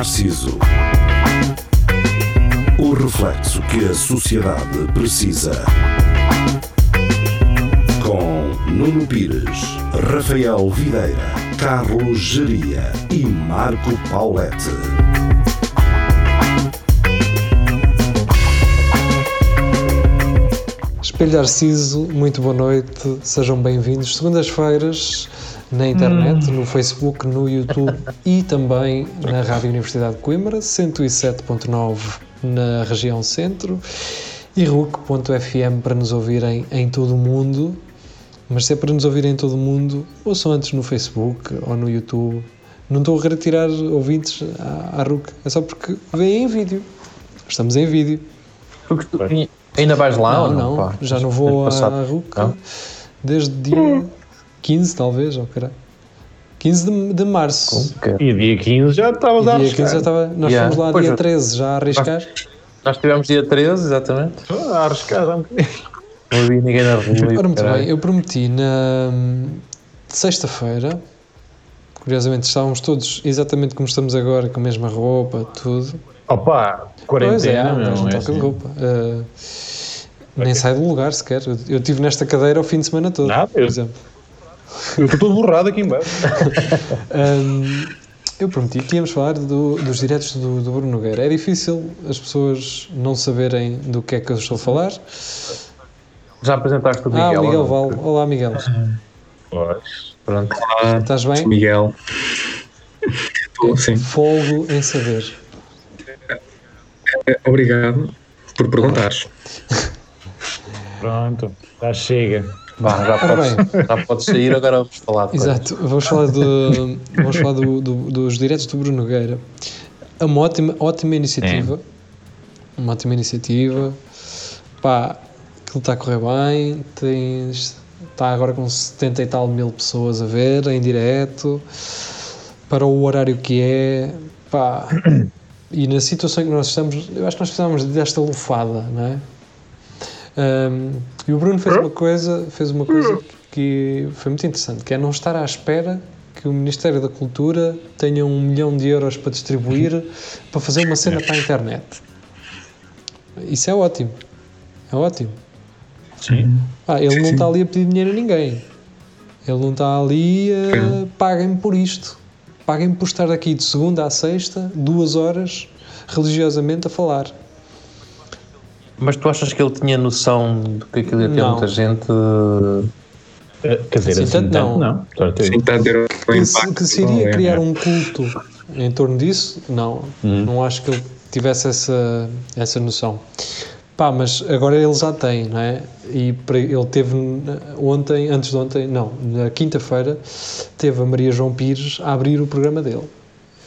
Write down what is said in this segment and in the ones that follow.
Narciso. O reflexo que a sociedade precisa. Com Nuno Pires, Rafael Videira, Carlos Geria e Marco Paulette. Espelho Narciso, muito boa noite, sejam bem-vindos. Segundas-feiras na internet, no Facebook, no YouTube e também na Rádio Universidade de Coimbra, 107.9 na região centro e RUC.fm para nos ouvirem em todo o mundo. Mas se é para nos ouvirem em todo o mundo, ouçam antes no Facebook ou no YouTube. Não estou a retirar ouvintes à, à RUC, é só porque vêm em vídeo. Estamos em vídeo. Porque tu ainda vais lá não, ou não? não, pá? já não vou à RUC Não? desde dia 15, talvez, ou caralho. 15 de, de março. E dia 15 já estavas a dia arriscar. 15 já estava. Nós Yeah. fomos lá Pois dia é. 13 já a arriscar. Nós tivemos dia 13, exatamente. A arriscar já um bocadinho. Não havia ninguém na rua. Ora, muito caralho. bem, eu prometi na hum, sexta-feira, curiosamente estávamos todos exatamente como estamos agora, com a mesma roupa, tudo. Opa, Pois é, quarentena, meu. não é assim. roupa. Uh, nem sai do lugar sequer. Eu, estive nesta cadeira o fim de semana todo, Nada, por exemplo. Eu estou todo borrado aqui embaixo. Hum, eu prometi que íamos falar do- dos diretos do, do Bruno Nogueira. É difícil as pessoas não saberem do que é que eu estou a falar. Já apresentaste o ah, Miguel? o Miguel? Val. Olá, Miguel. Pois. Pronto. Estás bem? Miguel. Estou, sim. Folgo em saber. Obrigado por perguntares. Pronto, já chega. Vá, já podes, já podes sair, agora vamos falar de coisas. Exato, vamos falar, do, vamos falar do- do- dos diretos do Bruno Nogueira. É uma ótima, ótima iniciativa. Uma ótima iniciativa. Pá, aquilo está a correr bem. Tens, está agora com 70 e tal mil pessoas a ver em direto. Para o horário que é. Pá, e na situação em que nós estamos, eu acho que nós precisamos desta lufada, não é? Um, e o Bruno fez uma coisa, fez uma coisa que foi muito interessante, que é não estar à espera que o Ministério da Cultura tenha um milhão de euros para distribuir para fazer uma cena para a internet. Isso é ótimo. É ótimo. Sim. Ah, ele não está ali a pedir dinheiro a ninguém. Ele não está ali a paguem-me por isto. Paguem-me por estar aqui de segunda à sexta, duas horas, religiosamente a falar. Mas tu achas que ele tinha noção de que aquilo ia ter Não. muita gente? Eh, Quer dizer, Assim, assim, tanto tanto não. não. Sim, está a ter um impacto. que se iria é, criar é. um culto em torno disso, não. Não acho que ele tivesse essa, essa noção. Pá, mas agora ele já tem, não é? E ele teve ontem, antes de ontem, não, na quinta-feira, teve a Maria João Pires a abrir o programa dele.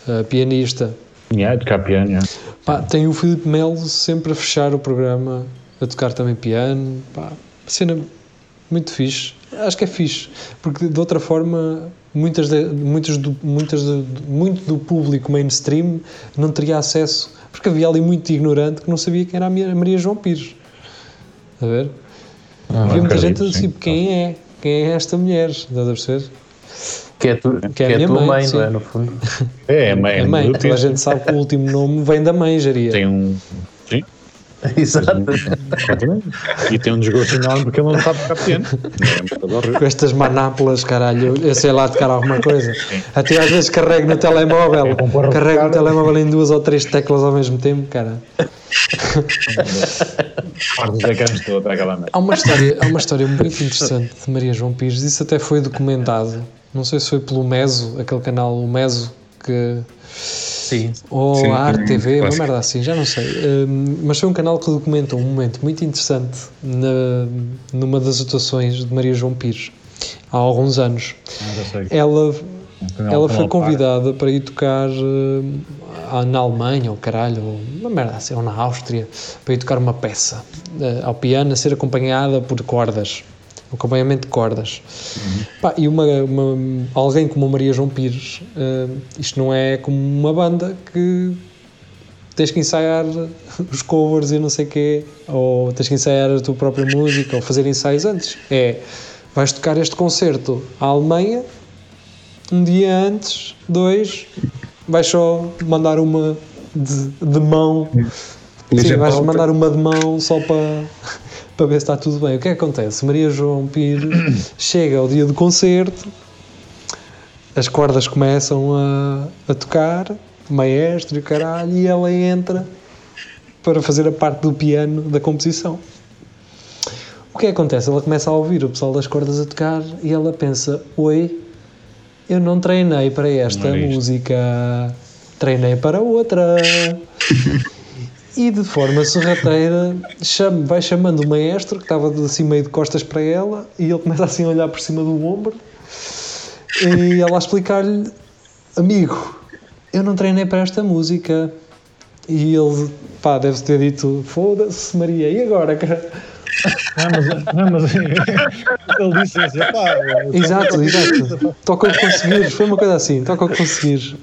A pianista. Yeah, cá piano, yeah. Pá, tem o Filipe Melo sempre a fechar o programa, a tocar também piano. Pá, cena muito fixe. Acho que é fixe, porque de outra forma, muitas de, muitas do, muitas de, muito do público mainstream não teria acesso, porque havia ali muito ignorante que não sabia quem era a Maria- João Pires. A ver? havia muita gente acredito, assim, sim. quem é? Quem é esta mulher? Estás a perceber? Que é, tu, que é a é a minha tua mãe, mãe, não é? No fundo. É, é mãe. É mãe. Toda a gente sabe que o último nome vem da mãe, Jaria. Tem um. Sim. Exato. exatamente. E tem um desgosto enorme porque ele não sabe. É coisa horrível. com estas manápolas, caralho, eu sei lá tocar alguma coisa. Até às vezes carrego no telemóvel, É carrego no telemóvel em duas ou três teclas ao mesmo tempo, cara. Há uma história, há uma história muito interessante de Maria João Pires, isso até foi documentado, não sei se foi pelo Meso, aquele canal, o Meso, que Sim. ou Sim, a Arte um TV, uma merda assim, já não sei. Hum, mas foi um canal que documenta um momento muito interessante na, numa das atuações de Maria João Pires, há alguns anos. Ah. Ela Um Ela foi convidada para ir tocar ah, na Alemanha, ou caralho, uma merda assim, ou na Áustria, para ir tocar uma peça eh, ao piano, a ser acompanhada por cordas, acompanhamento de cordas. Pá, e uma, uma- alguém como a Maria João Pires, eh, isto não é como uma banda que tens que ensaiar os covers e não sei o quê, ou tens que ensaiar a tua própria música, ou fazer ensaios antes. É, vais tocar este concerto à Alemanha, um dia antes, dois, vais só mandar uma de, de mão. Sim, vais mandar uma de mão só para, para ver se está tudo bem. O que é que acontece? Maria João Pires chega ao dia do concerto, as cordas começam a, a tocar, maestro e o caralho, e ela entra para fazer a parte do piano da composição. O que é que acontece? Ela começa a ouvir o pessoal das cordas a tocar e ela pensa: Oi, eu não treinei para esta Não é isto." música, treinei para outra. E de forma sorrateira chama- vai chamando o maestro que estava assim meio de costas para ela e ele começa assim a olhar por cima do ombro e ela a explicar-lhe amigo, eu não treinei para esta música e ele, pá, deve ter dito foda-se Maria, e agora? cara?" Não, mas, não, mas ele disse assim, pá, Exato, exato toca o que conseguires, foi uma coisa assim toca o que conseguires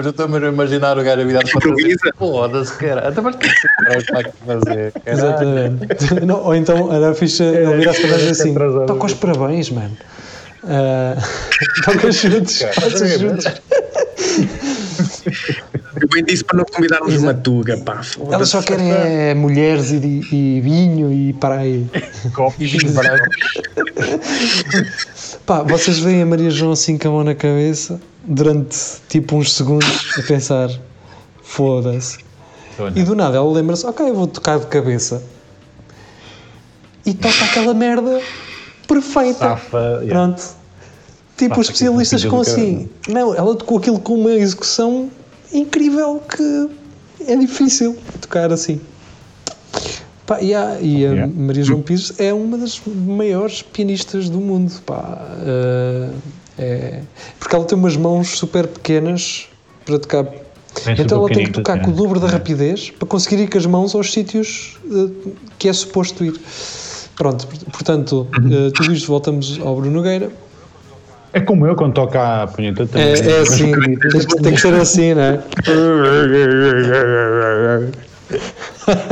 Mas eu estou a imaginar o gajo a virar para trás. Foda-se, cara. Até mais que esse cara está aqui a fazer. caralho. exatamente Não, ou então era fixe ele virar-se para trás e assim toca os parabéns, mano Ah, toca chutes, faça chutes Eu bem disse para não convidarmos Exato. uma tuga, pá. Elas só querem é, mulheres e, e vinho e praia. E vinho branco. Pá, vocês veem a Maria João assim com a mão na cabeça durante tipo uns segundos a pensar: foda-se. E do nada ela lembra-se: ok, eu vou tocar de cabeça. E toca aquela merda perfeita. Safa, yeah. Pronto. Tipo, os especialistas com assim: não, ela tocou aquilo com uma execução incrível que é difícil tocar assim. Pá, e a, e a Yeah. Maria João Pires é uma das maiores pianistas do mundo. Pá. Eh, é, porque ela tem umas mãos super pequenas para tocar. Bem então ela tem que tocar com o pequenitas, dobro da é. rapidez para conseguir ir com as mãos aos sítios eh, que é suposto ir. Pronto, portanto, eh, tudo isto voltamos ao Bruno Nogueira. É como eu quando toco a punheta também. É, é assim, tem que, tem que ser assim, não é?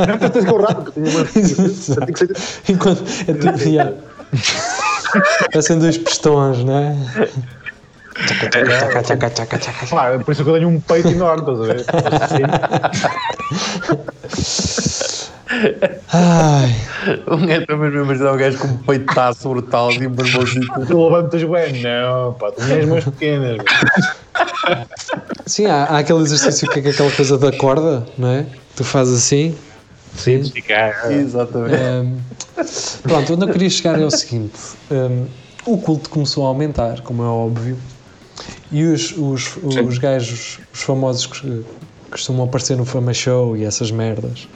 Não, tens que correr rápido, tenho uma- tem que ser- Enquanto, é tipo, yeah. Parecem dois pistões, não é? Tchaca, tchaca, tchaca, tchaca. Pá, por isso que eu tenho um peito enorme, estás a ver? Ai, Um gajo estou mesmo imaginar um gajo com um peitaço brutal e umas mãozitas. Tu levantas bem, não, pá, tu tens mãos pequenas. sim, há, há aquele exercício que é aquela coisa da corda, não é? Tu fazes assim. Sim. Exatamente. Hum, pronto, onde eu queria chegar é o seguinte: hum, o culto começou a aumentar, como é óbvio, e os, os, os gajos, os famosos que costumam aparecer no Fama Show e essas merdas,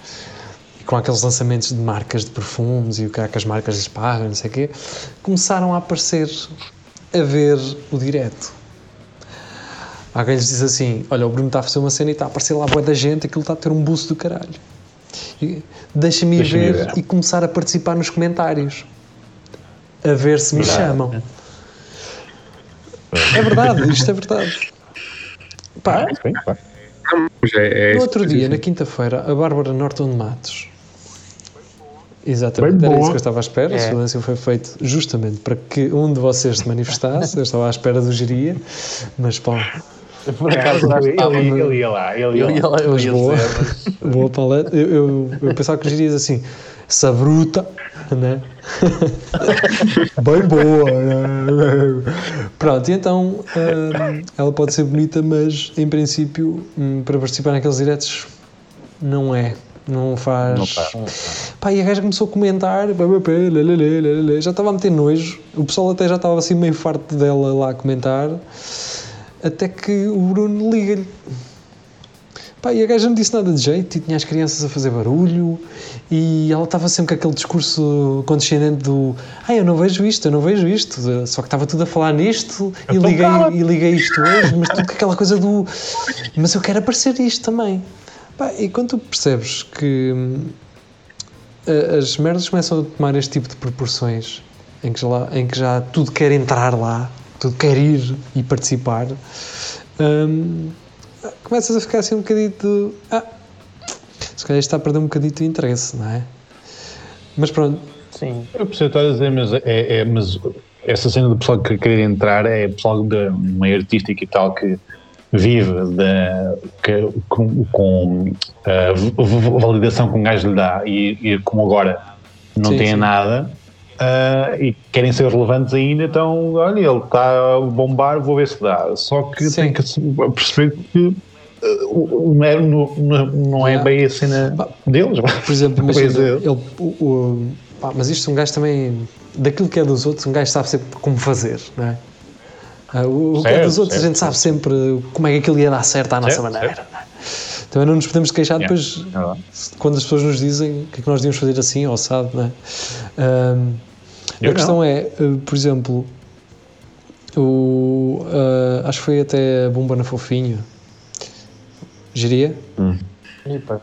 e com aqueles lançamentos de marcas de perfumes e o que há que as marcas lhes pagam, não sei o quê, começaram a aparecer a ver o direto. Alguém lhes diz assim: Olha, o Bruno está a fazer uma cena e está a aparecer lá boa da gente, aquilo está a ter um buço do caralho. Deixa-me ir Deixa-me ver, ver. e começar a participar nos comentários, a ver se me chamam. É verdade, isto é verdade. Pá. Mas é, é no outro dia, na quinta-feira, a Bárbara Norton de Matos. Exatamente, Bem era boa. isso que eu estava à espera. É. O silêncio foi feito justamente para que um de vocês se manifestasse. Eu estava à espera do geria, mas pá, Por acaso já Ele, estava. ele, ele ia lá, ele ia Eu ia lá. lá, eu ia boa. dizer, mas boa paleta. Eu, eu, eu pensava que gerias assim, essa bruta, né? Bem boa, né? Pronto, e então hum, ela pode ser bonita, mas em princípio, hum, para participar naqueles diretos, não é. Não faz. Não faz. Pá, e a gaja começou a comentar, já estava a meter nojo. O pessoal até já estava assim meio farto dela lá a comentar. Até que o Bruno liga-lhe. Pá, e a gaja não disse nada de jeito, e tinha as crianças a fazer barulho, e ela estava sempre com aquele discurso condescendente do ah, eu não vejo isto, eu não vejo isto, só que estava tudo a falar nisto, e Então liguei, e liguei isto hoje, mas tudo com aquela coisa do mas eu quero aparecer isto também. Pá, e quando tu percebes que hum, as merdas começam a tomar este tipo de proporções, em que já, em que já tudo quer entrar lá, tudo quer ir e participar, hum, começas a ficar assim um bocadinho de. Ah, se calhar isto está a perder um bocadinho de interesse, não é? Mas pronto, sim. Eu percebo estás a dizer, mas, é, é- mas essa cena do pessoal que querer entrar é pessoal de meio artístico e tal que vive da, que- com, com a v- validação que um gajo lhe dá e, e como agora não Sim, tem sim. nada ah, e querem ser relevantes ainda, então olha, ele está a bombar, vou ver se dá. Só que Sim. tem que perceber que o- não é, não, não- é bem a cena deles. Por exemplo, imagina, é. ele, o, o- pá, mas isto um gajo também, daquilo que é dos outros, um gajo sabe sempre como fazer, não é? Ah, O, o que é Certo, dos outros, a certo, gente sabe sempre como é que aquilo ia dar certo à nossa Certo, maneira. não é? Também não nos podemos queixar Yeah. depois, É quando as pessoas nos dizem o que é que nós devíamos fazer assim ou sabe, não é? Eu a questão é, uh, por exemplo, o, uh, acho que foi até a Bomba na Fofinho. Geria? Pá.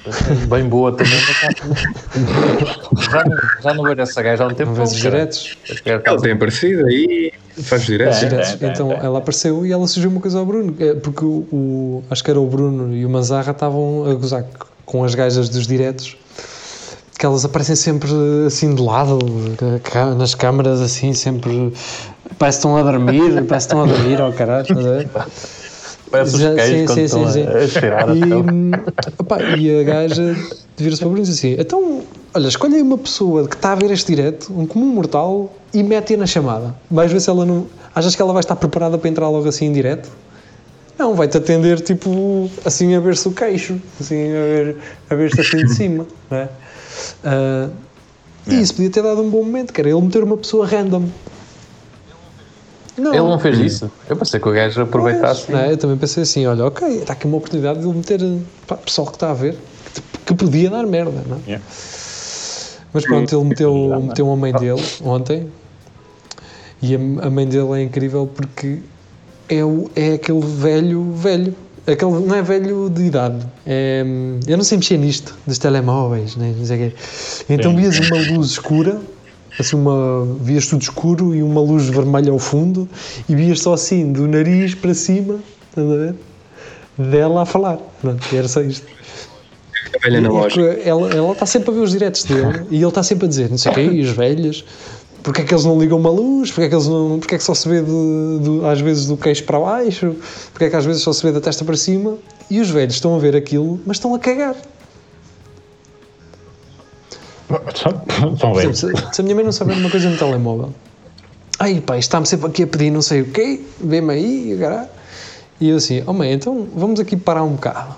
Bem boa também. Já não, já não vejo essa gaja há um tempo. Não cara. diretos? Ela tem aparecido aí, faz direto. É. diretos. tem, então tem. ela apareceu e ela sugeriu uma coisa ao Bruno, é, porque o, o- acho que era o Bruno e o Manzarra estavam a gozar com as gajas dos diretos, que elas aparecem sempre assim de lado, nas câmaras assim, sempre parece que estão a dormir, parece que estão a dormir, ao caralho, estás a ver? Parece os queijos quando sim, estão sim, a- cheirar E, opá, e a gaja vira-se para o Bruno e diz assim: então, olha, escolhe uma pessoa que está a ver este direto, um comum mortal, e mete-a na chamada. Vais ver se ela não. Achas que ela vai estar preparada para entrar logo assim em direto? Não, vai-te atender tipo assim a ver-se o queixo, assim a ver- a ver-se assim de cima, não é? Ah, E isso podia ter dado um bom momento, que era ele meter uma pessoa random. Não, Ele não fez isso. Eu pensei que o gajo aproveitasse. não é? Eu também pensei assim, olha, ok, está aqui uma oportunidade de ele meter pá, pessoal que está a ver, que, que podia dar merda, não é? Yeah. Mas pronto, ele meteu, meteu a mãe dele ontem e a, a mãe dele é incrível porque é, o, é aquele velho, velho, aquele, não é velho de idade, é, eu não sei mexer nisto, dos telemóveis, né, não sei o quê. Então vias uma luz escura, assim uma, vias tudo escuro e uma luz vermelha ao fundo e vias só assim, do nariz para cima, estás a ver? Dela a falar, pronto, era só isto. Velha na loja. que Ela, ela está sempre a ver os diretos dele e ele está sempre a dizer, não sei o quê, e os velhos, porque é que eles não ligam uma luz, porque é que, eles não, porque é que só se vê de, do- às vezes do queixo para baixo, porque é que às vezes só se vê da testa para cima, e os velhos estão a ver aquilo, mas estão a cagar. Se, se a minha mãe não souber uma coisa no telemóvel, ai pai, está-me sempre aqui a pedir não sei o quê, vê-me aí. E eu assim, oh mãe, então vamos aqui parar um bocado.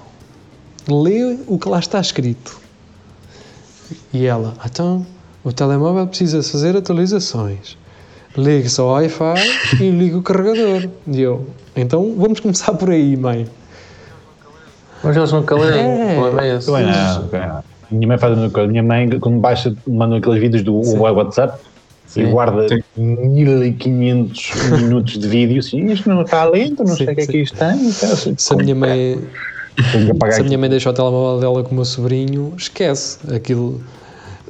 Lê o que lá está escrito. E ela, então, o telemóvel precisa fazer atualizações. Ligue-se ao Wi-Fi e liga o carregador. E eu, então vamos começar por aí, mãe. Mas eles nunca leem. É. O problema é esse. Não, também não. Minha mãe faz a mesma coisa. Minha mãe, quando baixa, manda aqueles vídeos do Sim. WhatsApp e guarda Sim. 1500 minutos de vídeo. Assim, isto não está lento, não Sim, sei o que é sim. que isto tem. Então, assim, Se a minha mãe, tenho que apagar Se a minha mãe deixa o telemóvel dela com o meu sobrinho, esquece aquilo.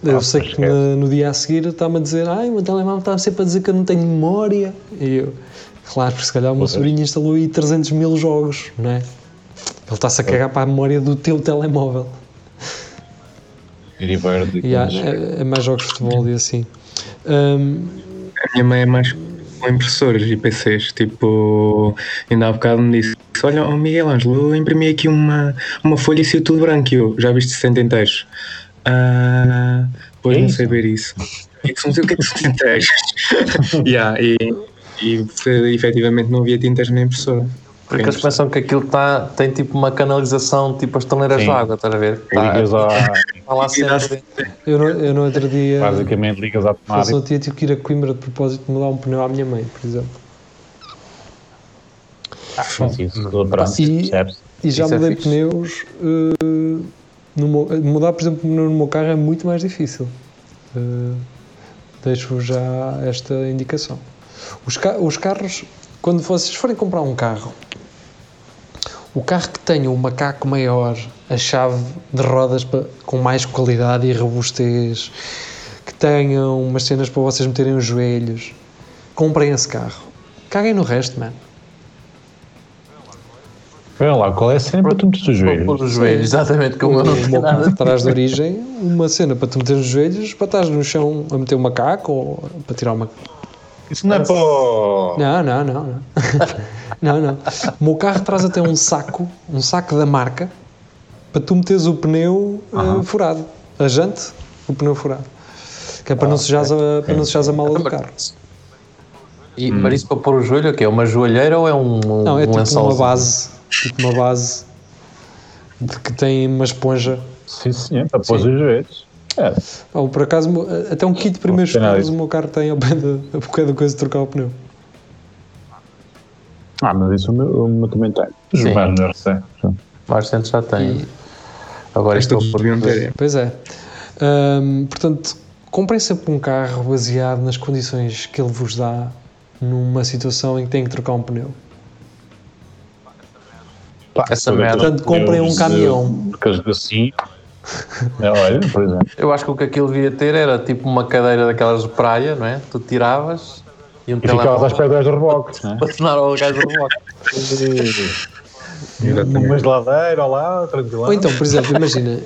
Eu Ah, sei que no, no dia a seguir está-me a dizer: Ai, o meu telemóvel está sempre a dizer que eu não tenho memória. E eu, claro, porque se calhar o meu Pois. sobrinho instalou aí 300 mil jogos, não é? Ele está-se a cagar para a memória do teu telemóvel. Verde, E mas- é, é mais jogos de futebol e assim. Hum, A minha mãe é mais com impressoras e PCs. Tipo, ainda há bocado me disse: Olha, oh Miguel Ângelo, eu imprimi aqui uma, uma folha e saiu tudo branco. E eu já viste 60 inteiros? Ah, pois É não isso? sei ver isso. O que é que são o que é que são tintas? yeah, e, e efetivamente não havia tintas na impressora. Porque eles pensam que aquilo tá, tem tipo uma canalização, tipo as torneiras Sim. de água, estás a ver? Tá, ligas à, tá lá E dá- sempre. eu, no, eu no outro dia. basicamente ligas à tomada. um dia tive que ir a Coimbra de propósito mudar um pneu à minha mãe, por exemplo. e, isso, pronto, E-? E já Isso é mudei fixe. pneus. no meu- mudar, por exemplo, pneu no meu carro é muito mais difícil. Eh, deixo já esta indicação. Os, ca- os carros, quando vocês forem comprar um carro, o carro que tenha um macaco maior, a chave de rodas pa- com mais qualidade e robustez, que tenham umas cenas para vocês meterem os joelhos, comprem esse carro. Caguem no resto, mano. Olha lá, qual é a cena para tu meter os Pôr joelhos? os joelhos, exatamente, como eu não o tenho nada. atrás de origem, uma cena para te meter nos joelhos, para estás no chão a meter o macaco ou para tirar uma. Isso não é para. o- Não, não, não. Não, não. não. O meu carro traz até um saco, um saco da marca, para tu meteres o pneu eh, furado. A jante, o pneu furado. Que é para não sujares a, para não sujares a mala do carro. E, Mas isso para pôr o joelho, o quê? É uma joalheira ou é um, um, Não, é um tipo lençol? uma base. Tipo uma base de que tem uma esponja. Sim, senhor, para pôr os joelhos. É, Ou por acaso, até um kit de primeiros tem socorros o meu carro tem ao pé da ao pé da coisa de trocar o pneu. Ah, mas isso o meu, o meu também tem. Os sei. Mais gente já tem. Agora Mas isto todos deviam ter. Pois é. Hum, portanto, comprem sempre um carro baseado nas condições que ele vos dá numa situação em que tem que trocar um pneu. Pá, Essa eu- merda. Portanto, comprem um caminhão. Porque assim. É, olha, por exemplo. Eu acho que o que aquilo devia ter era tipo uma cadeira daquelas de praia, não é? Tu tiravas e um E ficavas à telemóvel espera do reboque. não é? para tornar ao gajo do reboque. Numa geladeira, lá, tranquilo. Ou então, por exemplo, imagina,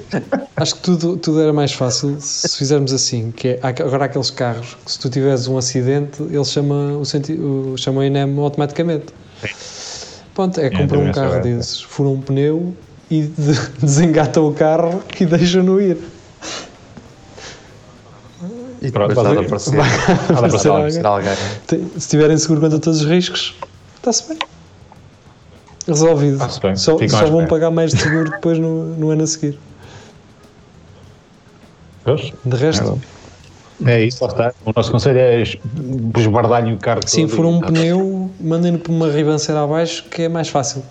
acho que tudo, tudo era mais fácil se fizermos assim, que é, agora há aqueles carros que se tu tiveres um acidente, ele chama o, senti, o, chama o INEM automaticamente. Pronto, é comprar um também sou carro essa. desses, fura um pneu e de, desengata o carro e deixa-no ir. E Pronto, depois mas- aparecer, alguém. Tem- Se tiverem seguro contra todos os riscos, está-se bem. Resolvido. Bem, Só, ficam só vão espera. pagar mais de seguro depois no, no ano a seguir. Pois, De resto, É isso, lá está. O nosso conselho é esbardalhem o carro Sim, todo for um pneu, mandem-no por uma ribanceira abaixo, que é mais fácil.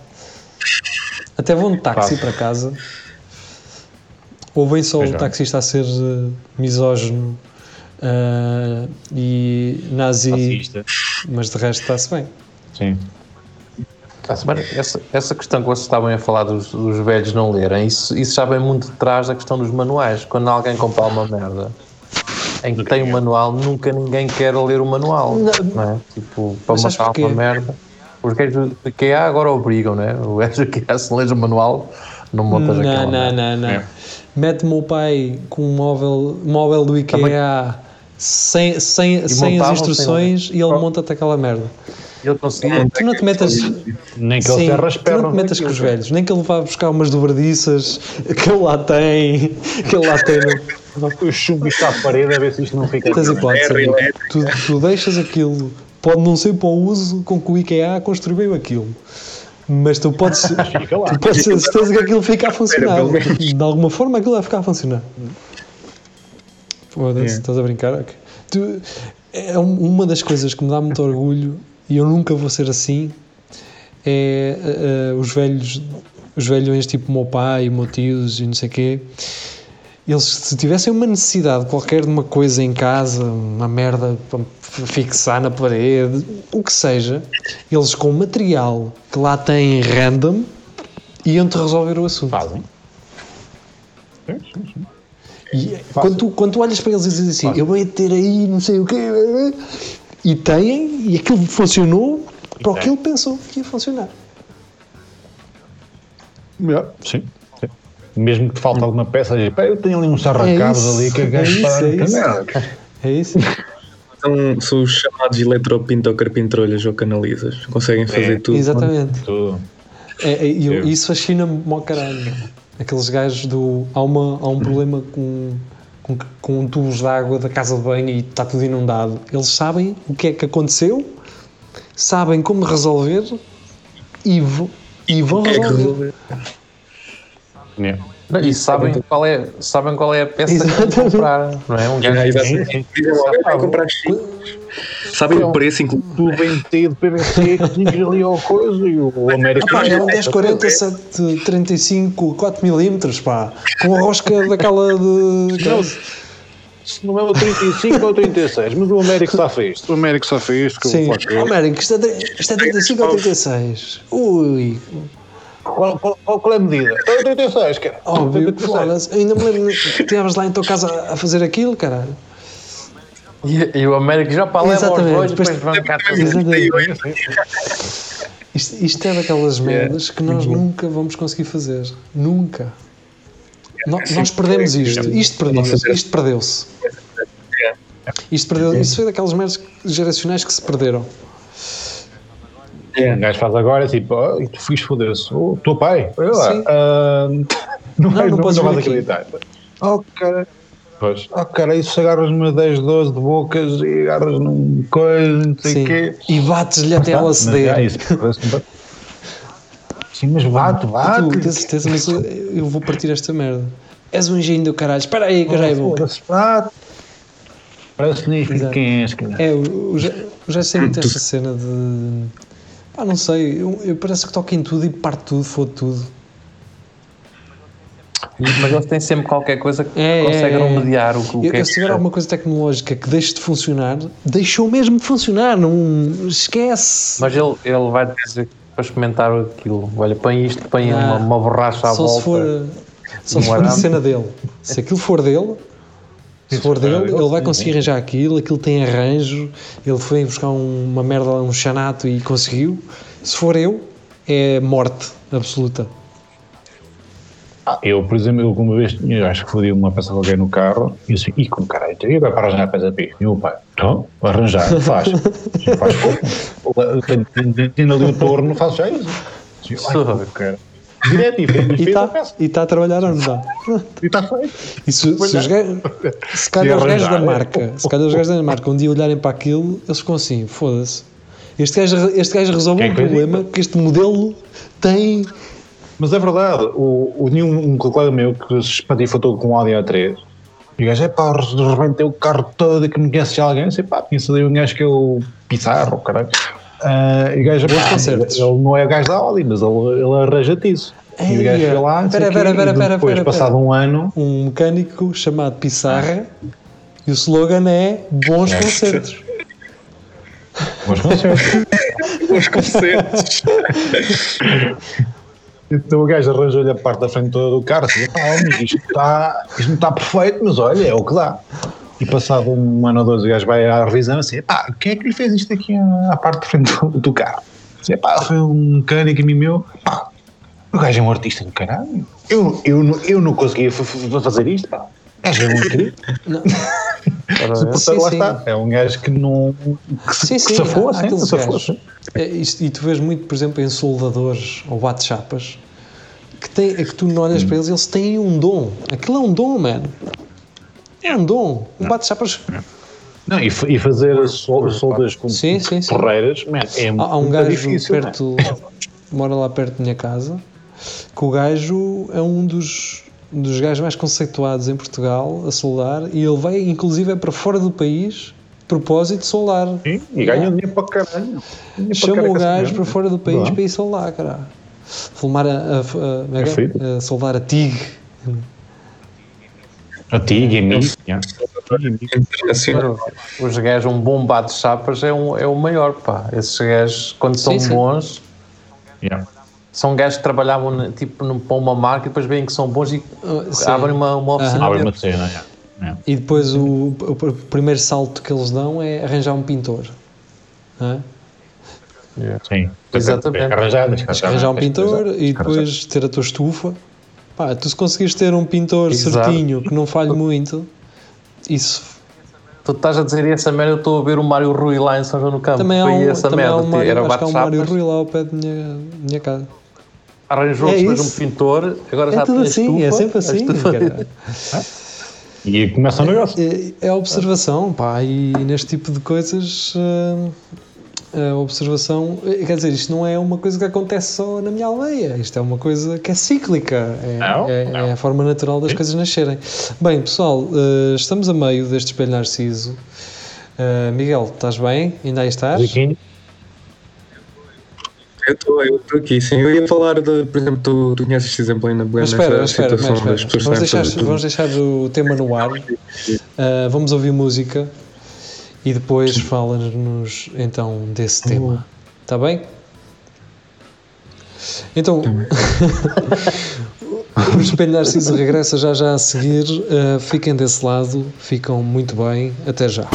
Até vão de táxi para casa. Ou vem só Pois o não. taxista a ser eh, misógino ah, e nazi, Racista. mas de resto está-se bem. Sim. Mas essa, essa questão que vocês estavam a falar dos, dos velhos não lerem, isso, isso já vem muito de trás da questão dos manuais. Quando alguém compra uma merda em que tem um manual, nunca ninguém quer ler o manual. Não, é? Tipo, para porquê? uma merda. Os gajos do IKEA agora obrigam, né? O gajo do IKEA, se lês o manual, não montas aquela Não, não, não, não. É. Mete-me o pai com um móvel, móvel do IKEA sem, sem, sem as instruções e ele Oh. monta-te aquela merda. Ele conseguia. Tu não te metas. Nem que ele Sim, se tu não te metas com os velhos, nem que ele vá buscar umas dobradiças que ele lá tem, que ele lá tem. no- O chumbo está à parede a ver se isto não fica. Tens hipótese. Tu, tu deixas aquilo, pode não ser para o uso com que o IKEA construiu aquilo. Mas tu podes, tu podes ter certeza que aquilo fica a funcionar. De alguma forma aquilo vai ficar a funcionar. Foda-se, É. estás a brincar? Ok. Tu- é um- uma das coisas que me dá muito orgulho e eu nunca vou ser assim é eh, os velhos os velhões tipo o meu pai, o meu tios e não sei o quê eles se tivessem uma necessidade qualquer de uma coisa em casa, uma merda para fixar na parede, o que seja, eles com material que lá têm random iam-te resolver o assunto. Fazem. E quando tu, quando tu olhas para eles e dizes assim, eu vou ter aí não sei o quê, e têm, e aquilo funcionou para o que ele pensou que ia funcionar. Sim. sim. Mesmo que te falte alguma peça, diz, "Pá, eu tenho ali uns sarracabos isso, ali que é para é isso. É isso? São, são os chamados eletropintocarpintrolhas ou canalizas. Conseguem fazer tudo. Exatamente. Tudo. É, é, eu- Eu- isso fascina-me ao caralho. Aqueles gajos do. Há, uma, há um problema com, com, com tubos de água da casa de banho e está tudo inundado. Eles sabem o que é que aconteceu, sabem como resolver e, vo- e vão é que resolver. Yeah. Não, E sabem qual, é, sabem qual é a peça que vão Exatamente. comprar, não é? Um Ah, exato. Dizem logo, vai comprar X. Sabem o preço, inclusive. Tudo bem metido, PVC, que tinha ali ao coisa e o o América. Pá, é um 1040, 735, 4mm, pá, com a rosca daquela de. Se não é o 35 ou o 36, mas o Américo está fez. O Américo está fez. que Sim, oh, Américo, isto é, tre- isto é 35 ou 36? Ui, Qual, qual, qual, é a medida? É o 36, cara. óbvio, 36. foda-se. Ainda me lembro que estavas lá em tua casa a fazer aquilo, caralho. E, e o Américo já para leva Exatamente, dois, depois- depois vão cá. Isto, isto é daquelas merdas que nós nunca vamos conseguir fazer. Nunca. No- nós perdemos isto. Isto perdeu-se. Isto perdeu-se. Isto, perdeu, isso foi daquelas merdas geracionais que se perderam. Um gajo faz agora, tipo, oh, e tu fiz foder-se. O teu pai, olha lá. Sim. ah, não, Não, vai- não não, não vais acreditar. Oh, cara. Pois. Oh, cara, isso agarras-me a 10, 12 de bocas e agarras num coisa, não sei Sim. o quê. E bates-lhe até ela ceder. ah, isso Sim, mas bate, Tu, bate. tens certeza, mas eu, eu vou partir esta merda. És um engenho do caralho. Espera aí, que já é bom. Foda-se, bate. Parece que nem Exato. quem és, cara. É, o o já, o já sei muito esta cena de. Pá, não sei, eu, eu parece que toca em tudo e parte tudo, fode tudo. Mas eles têm sempre qualquer coisa que É, conseguem é, é. remediar o, que- o que Eu, é eu, se tiver que alguma coisa tecnológica que deixe de funcionar, deixou mesmo de funcionar, não esquece. Mas ele, ele vai dizer que para experimentar aquilo. Olha, põe isto, põe Ah, uma, uma borracha à só volta. se for, só se for a cena dele. Se aquilo for dele, se for dele, ele vai conseguir arranjar aquilo, aquilo tem arranjo, ele foi buscar um- uma merda, um chanato e conseguiu. Se for eu, é morte absoluta. Ah, Eu, por exemplo, eu uma vez eu acho que fodi uma peça qualquer no carro e assim, e como caralho, e agora para arranjar a peça P? E o meu pai, então, vou arranjar, faz. faz como? Tenho ali o torno, faço já isso. Ai, cara. Direto e fez, E está tá a trabalhar ou não está? E está feito. E se, se, os gajos, se calhar os gajos da é. marca, se calhar os gajos da marca, um dia olharem para aquilo, eles ficam assim, foda-se. Este gajo, este gajo resolve Quem um problema que este modelo tem. Mas é verdade, o, o, tinha um, colega meu que se espatifatou com um Audi A3 e o gajo, é pá, rebentei o carro todo e que me conhece alguém, eu sei pá, conheço ali um gajo que é o Pizarro, caralho. Ah, e o gajo, pá, ele, concertos. ele não é o gajo da Audi, mas ele, ele arranja-te isso. E o gajo foi lá, pera, pera, e pera, pera, depois, pera, passado pera. um ano, Um mecânico chamado Pissarra e o slogan é Bons Concertos. mas concertos. Os concertos. Então o gajo arranjou-lhe a parte da frente toda do carro, assim, pá, amigo, isto, está, isto não está perfeito, mas olha, é o que dá. E passado um ano ou dois, o gajo vai à revisão assim, pá, quem é que lhe fez isto aqui à, à parte de frente do, do carro? Assim, pá, foi um mecânico amigo meu, pá, o gajo é um artista do caralho. Eu, eu, não- eu não conseguia fa- fa- fazer isto, pá. O gajo é um. Portanto, lá sim. está. É um gajo que não. que se, Sim, sim, se afou, há assim, se afou, gajos. assim. É, isto- e tu vês muito, por exemplo, em soldadores ou bate-chapas que, tem, é que tu não olhas para eles eles têm um dom. Aquilo é um dom, mano. É um dom. Um bate-chapas. Não, e, e fazer sol- soldas com Sim, sim, sim. porreiras, man, é Há, muito há um gajo difícil. man. perto, mora lá perto da minha casa, que o gajo é um dos, dos gajos mais conceituados em Portugal a soldar e ele vai, inclusive, é para fora do país, de propósito, de soldar. Sim, e ganham dinheiro para caralho. Para Chama caralho o gajo para fora do país para ir soldar, caralho. Filmar a, a, a, como é é? A soldar a TIG. A TIG, a MIG. yeah. Internacional. Os gajos, um bom bate-chapas é, um, é o maior, pá. Esses gajos, quando são Sim, sim. bons, Yeah. são gajos que trabalhavam na- tipo num- para uma marca e depois veem que são bons e sim. abrem uma, uma oficina. Abre dentro. uma cena, yeah. Yeah. E depois o, o, primeiro salto que eles dão é arranjar um pintor. É? Sim. Exatamente. Arranjar, arranjar um pintor e depois ter a tua estufa. Pá, tu se conseguires ter um pintor Exato. certinho que não falhe muito, isso Tu estás a dizer essa merda, eu estou a ver o Mário Rui lá em São João no Campo. também há um, essa também há merda. um Mário, Era acho que há um Mário Rui lá ao pé da minha, minha casa. arranjou É depois um pintor, agora É já tudo assim, é estufa, sempre a assim. E começa o negócio. É, é a observação, pá, e neste tipo de coisas hum, a observação, eh, quer dizer, isto não é uma coisa que acontece só na minha aldeia, isto é uma coisa que é cíclica, é, Não, é- não. é a forma natural das coisas nascerem. Bem, pessoal, eh, estamos a meio deste espelho narciso. Eh, Miguel, estás bem? Ainda aí estás? Eu estou eu estou aqui, sim. Eu ia falar, de, por exemplo, tu, tu conheces este exemplo ainda bem Mas espera, espera, situação espera, das espera. pessoas Vamos, deixar, vamos deixar o tema no ar. Uh, vamos ouvir música e depois falas-nos então desse tema. Está bem? Então, o Espelho Narciso regressa já já a seguir. Uh, fiquem desse lado, ficam muito bem. Até já.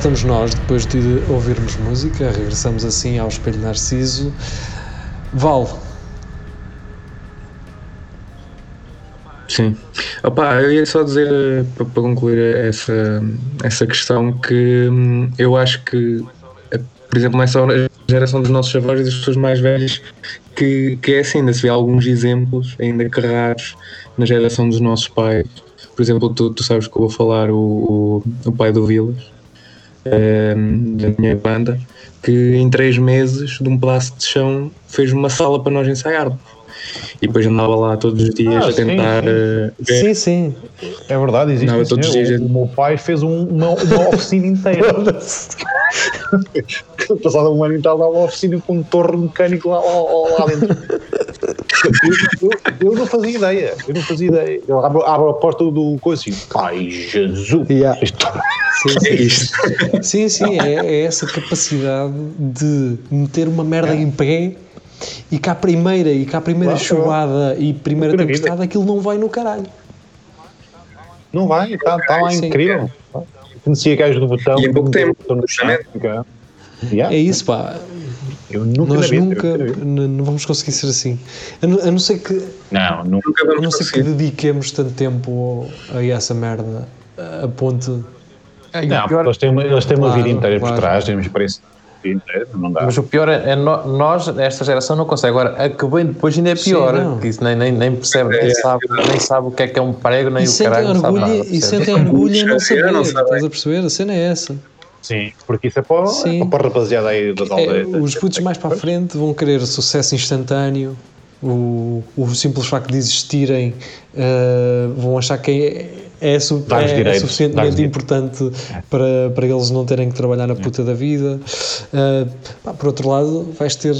Estamos nós, depois de ouvirmos música, regressamos assim ao Espelho Narciso. Val, Sim. Opa, eu ia só dizer, eh, para, concluir essa, essa questão, que hum, eu acho que, eh, por exemplo, nessa geração dos nossos avós e das pessoas mais velhas, que, que é assim, ainda se vê alguns exemplos, ainda que raros, na geração dos nossos pais. Por exemplo, tu, tu sabes que eu vou falar o, o, o pai do Vilas, da minha banda, que em três meses, de um pedaço de chão, fez uma sala para nós ensaiarmos. E depois andava lá todos os dias Ah, a sim, tentar sim. eh, ver. sim, sim. É verdade, existe. Isso, todos os senhor. dias- o, o meu pai fez um- uma, uma oficina inteira. Passado um ano e tal, dava uma oficina com um torre mecânico lá, lá, lá dentro. Eu, eu- eu não fazia ideia. Eu não fazia ideia. Eu abro, abro a porta do coisa assim. Pai Jesus! Yeah. Isto- Sim, É sim. isto. Sim, sim, é, é essa capacidade de meter uma merda em pé e cá a primeira, e cá a primeira Claro. chuvada e primeira tempestade, aquilo não vai no caralho. Não vai, está tá lá Sim. incrível. Conhecia gajos do botão. E em pouco tempo. Chão. cara. Yeah. É isso, pá. Eu nunca Nós vida, nunca eu não vamos conseguir ser assim. A não, a não ser que, Não, nunca. Nunca a vamos não ser que conseguir. dediquemos tanto tempo a essa merda a ponto. É, Não, pior, porque eles têm uma, eles têm uma Claro, vida inteira claro. por trás, têm uma experiência inteira, não dá. mas o pior é, é no- nós, esta geração, não consegue. Agora, a que vem depois ainda é Sim, pior. não. que isso nem, nem, nem percebe, nem, É. sabe, nem sabe o que é que é um prego, nem E o sentem caralho, não sabe orgulho, nada. e sentem orgulho em não saber. Estás a perceber? A cena é essa. Sim, porque isso é para, Sim. é para a rapaziada aí das É, aldeias. os putos mais para a frente vão querer sucesso instantâneo. O, o simples facto de existirem uh, vão achar que é, é, su- é- é direitos, suficientemente dá-lhes importante para, para eles não terem que trabalhar na puta da vida. Uh, pá, por outro lado, vais ter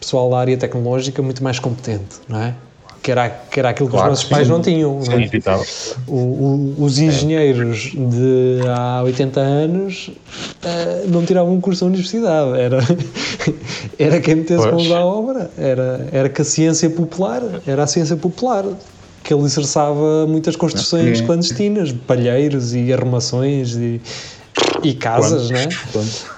pessoal da área tecnológica muito mais competente, não é? Que era, que era aquilo que Claro, os nossos sim. pais não tinham. não é? Sim. O- o- os engenheiros de há 80 anos eh, não tiravam um curso da universidade, era, era quem metesse mãos à obra, era, era que a ciência popular, era a ciência popular que alicerçava muitas construções clandestinas, palheiros e arrumações e, e casas, não é?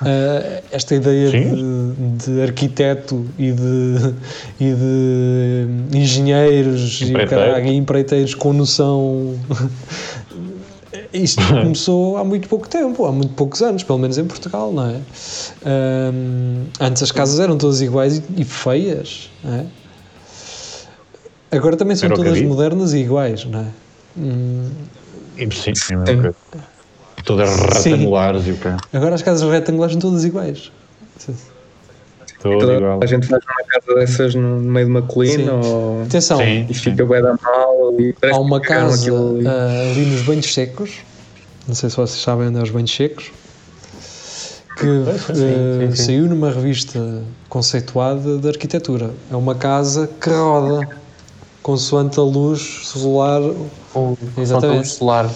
Eh, esta ideia de, de arquiteto e de, e de engenheiros e, caralho, e empreiteiros com noção. Isto começou há muito pouco tempo, há muito poucos anos, pelo menos em Portugal, não é? Ahm, antes as casas eram todas iguais e, e feias, não é? Agora também são todas modernas e iguais, não é? Hum, E sim, Todas Sim. retangulares e o quê? agora as casas retangulares são todas iguais. Toda igual. a gente faz uma casa dessas no meio de uma colina Sim. ou Atenção, Sim. e fica bem da mal e há uma casa ali. ah, ali nos banhos secos, não sei se vocês sabem onde é os banhos secos, que ah, sim, sim. saiu numa revista conceituada de arquitetura. É uma casa que roda consoante a luz solar. Com, Exatamente. com luz solar.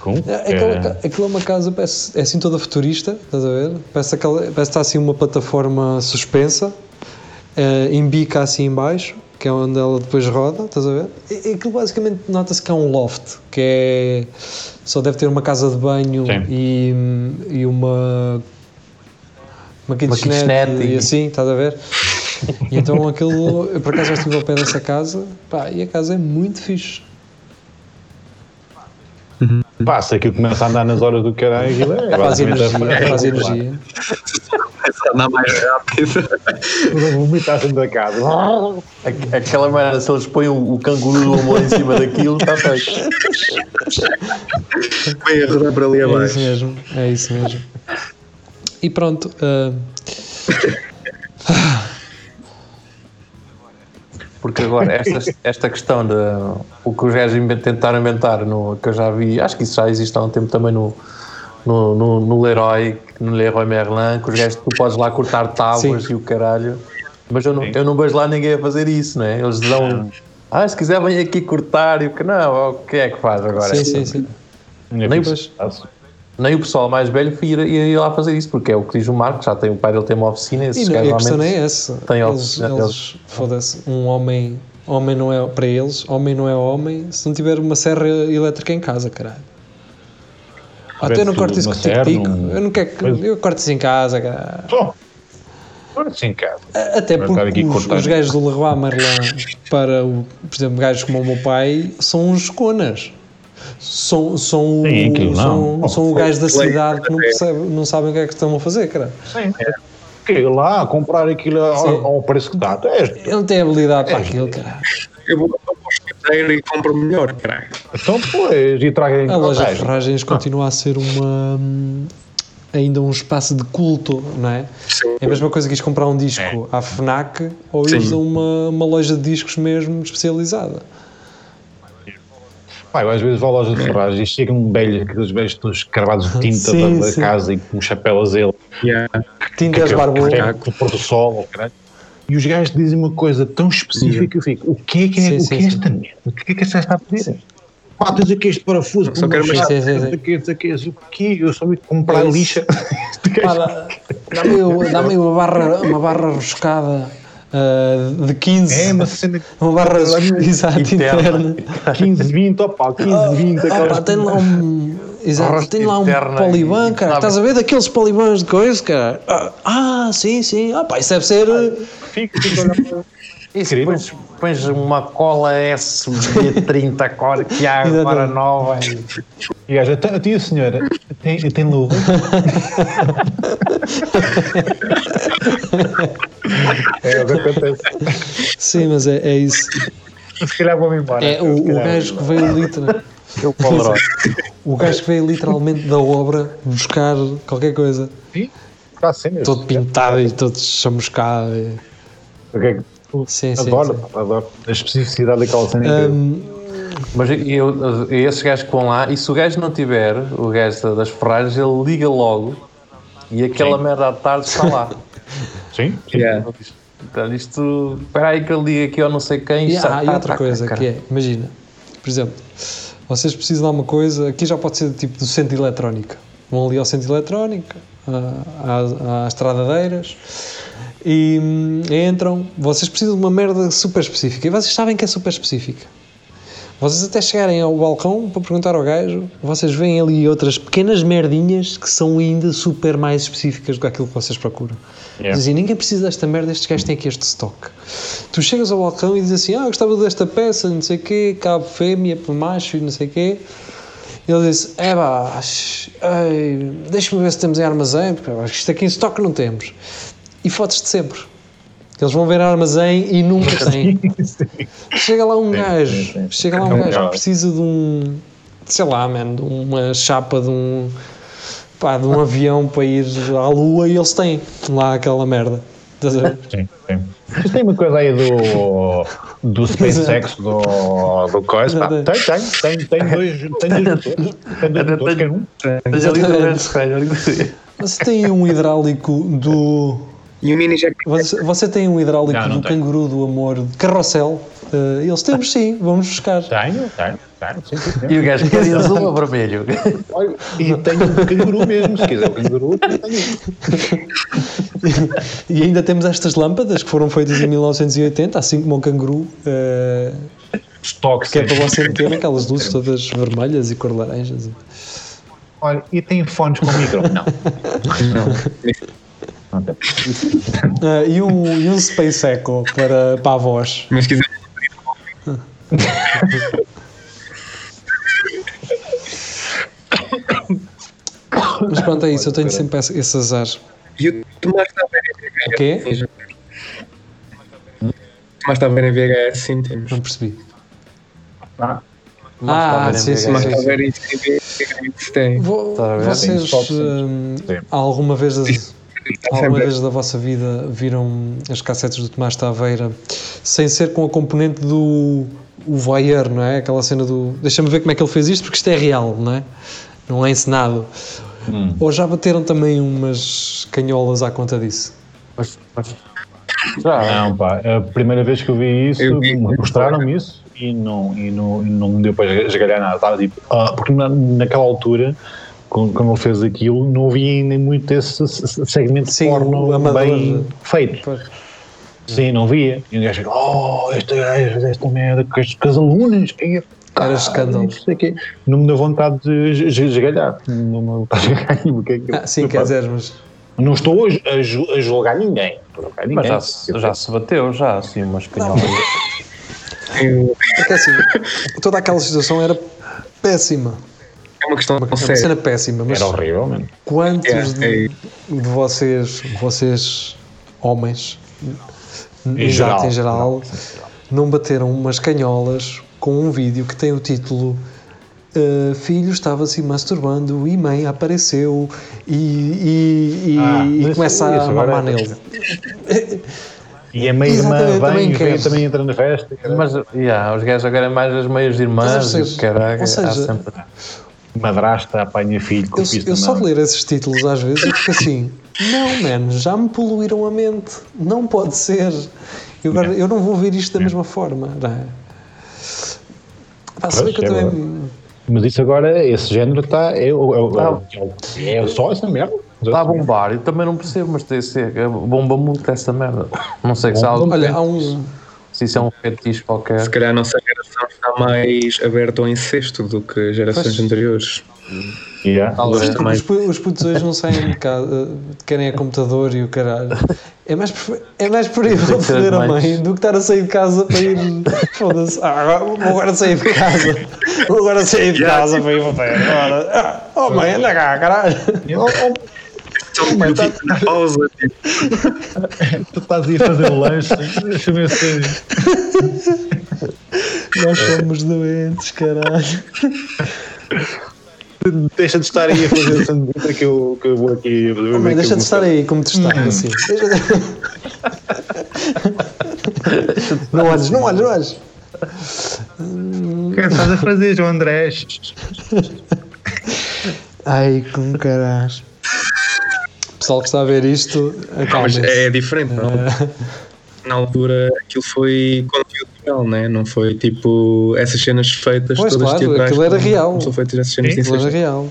Com? É, Aquela, aquilo é uma casa, parece, é assim toda futurista, estás a ver? Parece, aquela, parece que está assim uma plataforma suspensa, eh, embica assim em baixo, que é onde ela depois roda, estás a ver? E, aquilo basicamente nota-se que é um loft, que é. só deve ter uma casa de banho Sim. e, e uma. Uma kitchenette kitchenette e e- assim, estás a ver? E então aquilo, eu por acaso já estive ao pé dessa casa, pá, e a casa é muito fixe. Se aquilo começa a andar nas horas do caralho, aquilo é. Faz basicamente energia, a- faz energia. andar mais rápido. Vou vomitar dentro da casa. Aqu- Aquela maneira, se eles põem o, o canguru do amor em cima daquilo, está feito. Vem a rodar para ali É isso abaixo. mesmo, é isso mesmo. E pronto, ah, Porque agora, esta, esta questão de o que os gajos tentaram inventar, no, que eu já vi, acho que isso já existe há um tempo também no, no, no, no Leroy, no Leroy Merlin, que os gajos tu podes lá cortar tábuas Sim. e o caralho. Mas eu não, eu não vejo lá ninguém a fazer isso, não é? Eles dão. Ah, se quiser vem aqui cortar e o que não, o que é que faz agora? sim, sim, sim. Nem Nem pois. Nem o pessoal mais velho ia, ia ir lá fazer isso, porque é o que diz o Marco, já tem o pai dele tem uma oficina, E, esses não, e a questão não é essa. tem eles, oficina eles foda-se, um homem, homem não é para eles, homem não é homem se não tiver uma serra elétrica em casa, caralho. Ah, então eu não corto isso serra, tic-tico. num- Eu não quero que. Pois. Eu corto isso em casa, cara. Só. Olha assim, cara. Até porque os, os gajos do Leroy Merlin, para, o, por exemplo, gajos como o meu pai, são uns conas. São, são, o- Sim, aquilo não. são, são o gajo da cidade que não, percebe, não sabem o que é que estão a fazer, cara. Sim, é. Que lá, comprar aquilo ao, ao preço que dá. És. Ele não tem habilidade para aquilo, cara. Eu vou ao e compro melhor, caralho. Então, pois, e traga em A loja de ferragens continua a ser uma. ainda um espaço de culto, não é? Sim. É a mesma coisa que ires comprar um disco à FNAC ou ires a uma, uma loja de discos mesmo especializada. Pá, eu às vezes vou à loja de ferragens e chega um velho, aqueles velhos todos cravados de tinta Sim, da, da sim. casa e com um chapéu azul. Yeah. Tintas Barbosa. com o pôr do sol, caralho. E os gajos dizem uma coisa tão específica que eu fico, o que é que é, Sim, o sim, que é sim. esta merda? O que é que esta está a pedir? Pá, tens aqui este parafuso, Só quero uma mais- Sim, sim, sim. chave, tens aqui, aqui, o quê? Eu só vi comprar É lixa. Dá- Dá-me dá-me uma barra, uma barra roscada ah, de 15. É, mas cena Uma barra exata interna. 15, 20, opá, 15, 20, Ah, aquelas- pá, tem lá um. Exato, tem lá um poliban, e- cara. sabe? Estás a ver daqueles polibans de coisa, cara? Ah, Ah, sim, sim. Ah, pá, isso deve ser. Fico, fico olhar para- Isso, Incrível. pões, pões uma cola SB30 cor que há agora nova. e- gajo, a tia senhora, tem, tem luva? É, o que acontece. Sim, mas é, é isso. Se calhar vou-me embora. É o, o gajo que veio literal, Eu Polaroid. o gajo que veio literalmente da obra buscar qualquer coisa. Sim, está assim mesmo. Todo pintado e todo chamuscado. e- O que é que- Sim, sim. adoro, sim. adoro. A especificidade daquela cena. inteira. Hum, Mas eu, esses gajos que vão lá, e se o gajo não tiver, o gajo das ferragens, ele liga logo e aquela merda à tarde está lá. Sim, sim. Yeah. Então, isto. Espera aí que eu ligo aqui ou não sei quem. E, isto ah, e tá- outra tá- coisa cara. que é, imagina, por exemplo, vocês precisam de alguma coisa, aqui já pode ser tipo do centro eletrónica. Vão ali ao centro à- às, às estradadeiras, e hum, entram. Vocês precisam de uma merda super específica. E vocês sabem que é super específica. Vocês até chegarem ao balcão para perguntar ao gajo, vocês veem ali outras pequenas merdinhas que são ainda super mais específicas do que aquilo que vocês procuram. Yeah. Dizem, ninguém precisa desta merda, estes gajos têm aqui este stock. Tu chegas ao balcão e dizes assim, ah, gostava desta peça, não sei o quê, cabo fêmea macho e não sei o quê. Ele disse, é pá, ei, deixa-me ver se temos em armazém, porque isto aqui em stock não temos. E fotos de sempre. Eles vão ver armazém e nunca têm. Chega lá um gajo, sim, sim. chega lá É um gajo que precisa de um, sei lá, man, de uma chapa de um, pá, de um avião para ir à lua e eles têm lá aquela merda. Sim, sim. Mas tem uma coisa aí do, do SpaceX, do, do coisa. Pá, tem, tem, tem, tem dois, tem dois motores. Tem dois motores, quer um? Ali ali. Você tem um hidráulico do. E o mini jack Você, você tem um hidráulico Não, não do tenho. canguru do amor de carrossel. Eh, eles temos sim, vamos buscar. Tenho, tenho, tenho. Sim, sim, sim. E o gajo quer azul ou vermelho? E tenho um canguru mesmo, se quiser o canguru, tenho. E ainda temos estas lâmpadas que foram feitas em 1980, assim como o canguru, eh, Estoque, que é para você meter aquelas luzes todas vermelhas e cor laranjas. Olha, e tem fones com micro? Não. Não Ah, e, um, e um Space Echo para, para a voz. Mas se quiser. Mas pronto, é isso, eu tenho sempre esse, esse azar. E o Tomás está a ver em VHS? O quê? Sim, Tomás está a ver em VHS, sim, temos. Não percebi. Ah, Ah, Mas sim, sim, sim. está a ver em VHS, tem. Tá vocês Sim, sim. hum, Sim. alguma vez alguma sempre. vez da vossa vida viram as cassetes do Tomás Taveira sem ser com a componente do o voyeur, não é? Aquela cena do deixa-me ver como é que ele fez isto porque isto é real, não é? Não é encenado. Hum. Ou já bateram também umas canholas à conta disso? Mas, mas, já, Não, pá, a primeira vez que eu vi isso, Eu vi. mostraram-me isso e não, e, não, e não me deu para esgalhar nada. Estava tipo, ah, porque na, naquela altura, quando, quando ele fez aquilo, não havia nem muito esse se- segmento Sim, de porno amador. bem feito. Pois. Sim, não via. E o gajo, oh, este gajo, esta merda, com as, com as alunas, quem é? Era escândalo. Não quê. Não me deu vontade de esgalhar. Não me deu vontade de esgalhar. é que Ah, sim, quer dizer, mas Não estou a, a ju- a julgar ninguém. Julgar. Mas já, se- já se bateu, já, assim, umas canholas. Eu- é que assim, toda aquela situação era péssima. É uma questão Uma, de uma sério. cena péssima, mas Era horrível, mano. quantos É, de, é. de vocês, vocês homens, Em geral. em geral, não bateram umas canholas com um vídeo que tem o título uh, Filho estava-se masturbando e mãe apareceu e, e, e- Ah, e começa isso a agora mamar é- nele. E a meia-irmã também vem, quero. também entra na festa. Mas, yeah, os gajos agora é mais as meias irmãs Ou e seja, o caralho. ou seja, há sempre... Madrasta apanha filho com Eu, piso eu só de ler esses títulos às vezes eu fico assim, não, man, já me poluíram a mente, não pode ser. Eu, agora, eu não vou ver isto da mesma forma, não é? Pá, se bem Pois, que eu é também. Mas isso agora, esse género está. É, é, é, é só essa merda. Está a bombar, eu também não percebo, mas tem, se, bomba muito essa merda. Não sei se, há algo- Olha, há um. Se isso é um fetiche qualquer. Se calhar a nossa geração está mais aberta ao incesto do que gerações Pois. anteriores. Yeah. Talvez. Os, também. os, os putos hoje não saem de casa, querem a computador e o caralho. É mais, é mais que ser foder a mãe do que estar a sair de casa para ir. Foda-se. Ah, agora- vou agora sair de casa. Vou agora sair de casa para ir foder. Agora. Ah, oh mãe, anda cá, caralho. Oh, oh, Então, Mas tá- pausa, tipo, tu estás aí a fazer o lanche. Deixa-me ver se. Nós somos doentes, caralho. Deixa de estar aí a fazer a sanduíche que eu, que eu vou aqui. eu vou ver Oh, mãe, deixa eu de estar aí como tu estás, Hum. assim. Não olhes, não olhes, não olhes. O que é que estás a fazer, João André? Ai, com caralho. Pessoal que está a ver isto, mas acalmem-se. é diferente, não? Na altura aquilo foi conteúdo real, né? não foi tipo essas cenas feitas Pois, todas claro, aquilo era não- real. Não são feitas essas cenas Aquilo era real.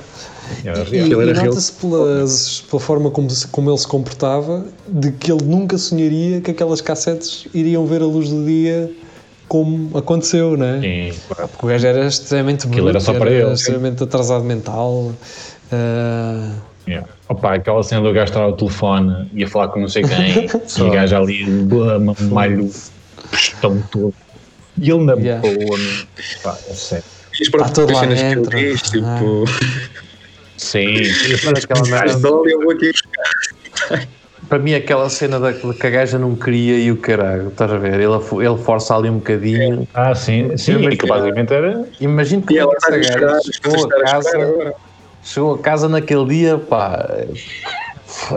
Era E, real. Aquilo era e real. nota-se pelas- pela forma como, como ele se comportava, de que ele nunca sonharia que aquelas cassetes iriam ver a luz do dia como aconteceu, não é? Sim, claro. Porque o gajo era extremamente Aquilo era bruto, só para ele. extremamente atrasado mental. ah, Yeah. Opa, aquela cena do gajo estar ao telefone e a falar com não sei quem, e o gajo ali a mamar-lhe o pestão todo. E ele na Yeah. boa. Pá, é sério. E as próprias Está todo lá cenas que ele dentro. diz, tipo, Sim, Mas aquela merda, eu vou aqui para mim, aquela cena da, que a gaja não queria e o caralho, estás a ver? Ele, ele força ali um bocadinho. ah, sim, sim, Mas- aquilo basicamente era. Imagino que ela está a casa. Chegou a casa naquele dia, pá,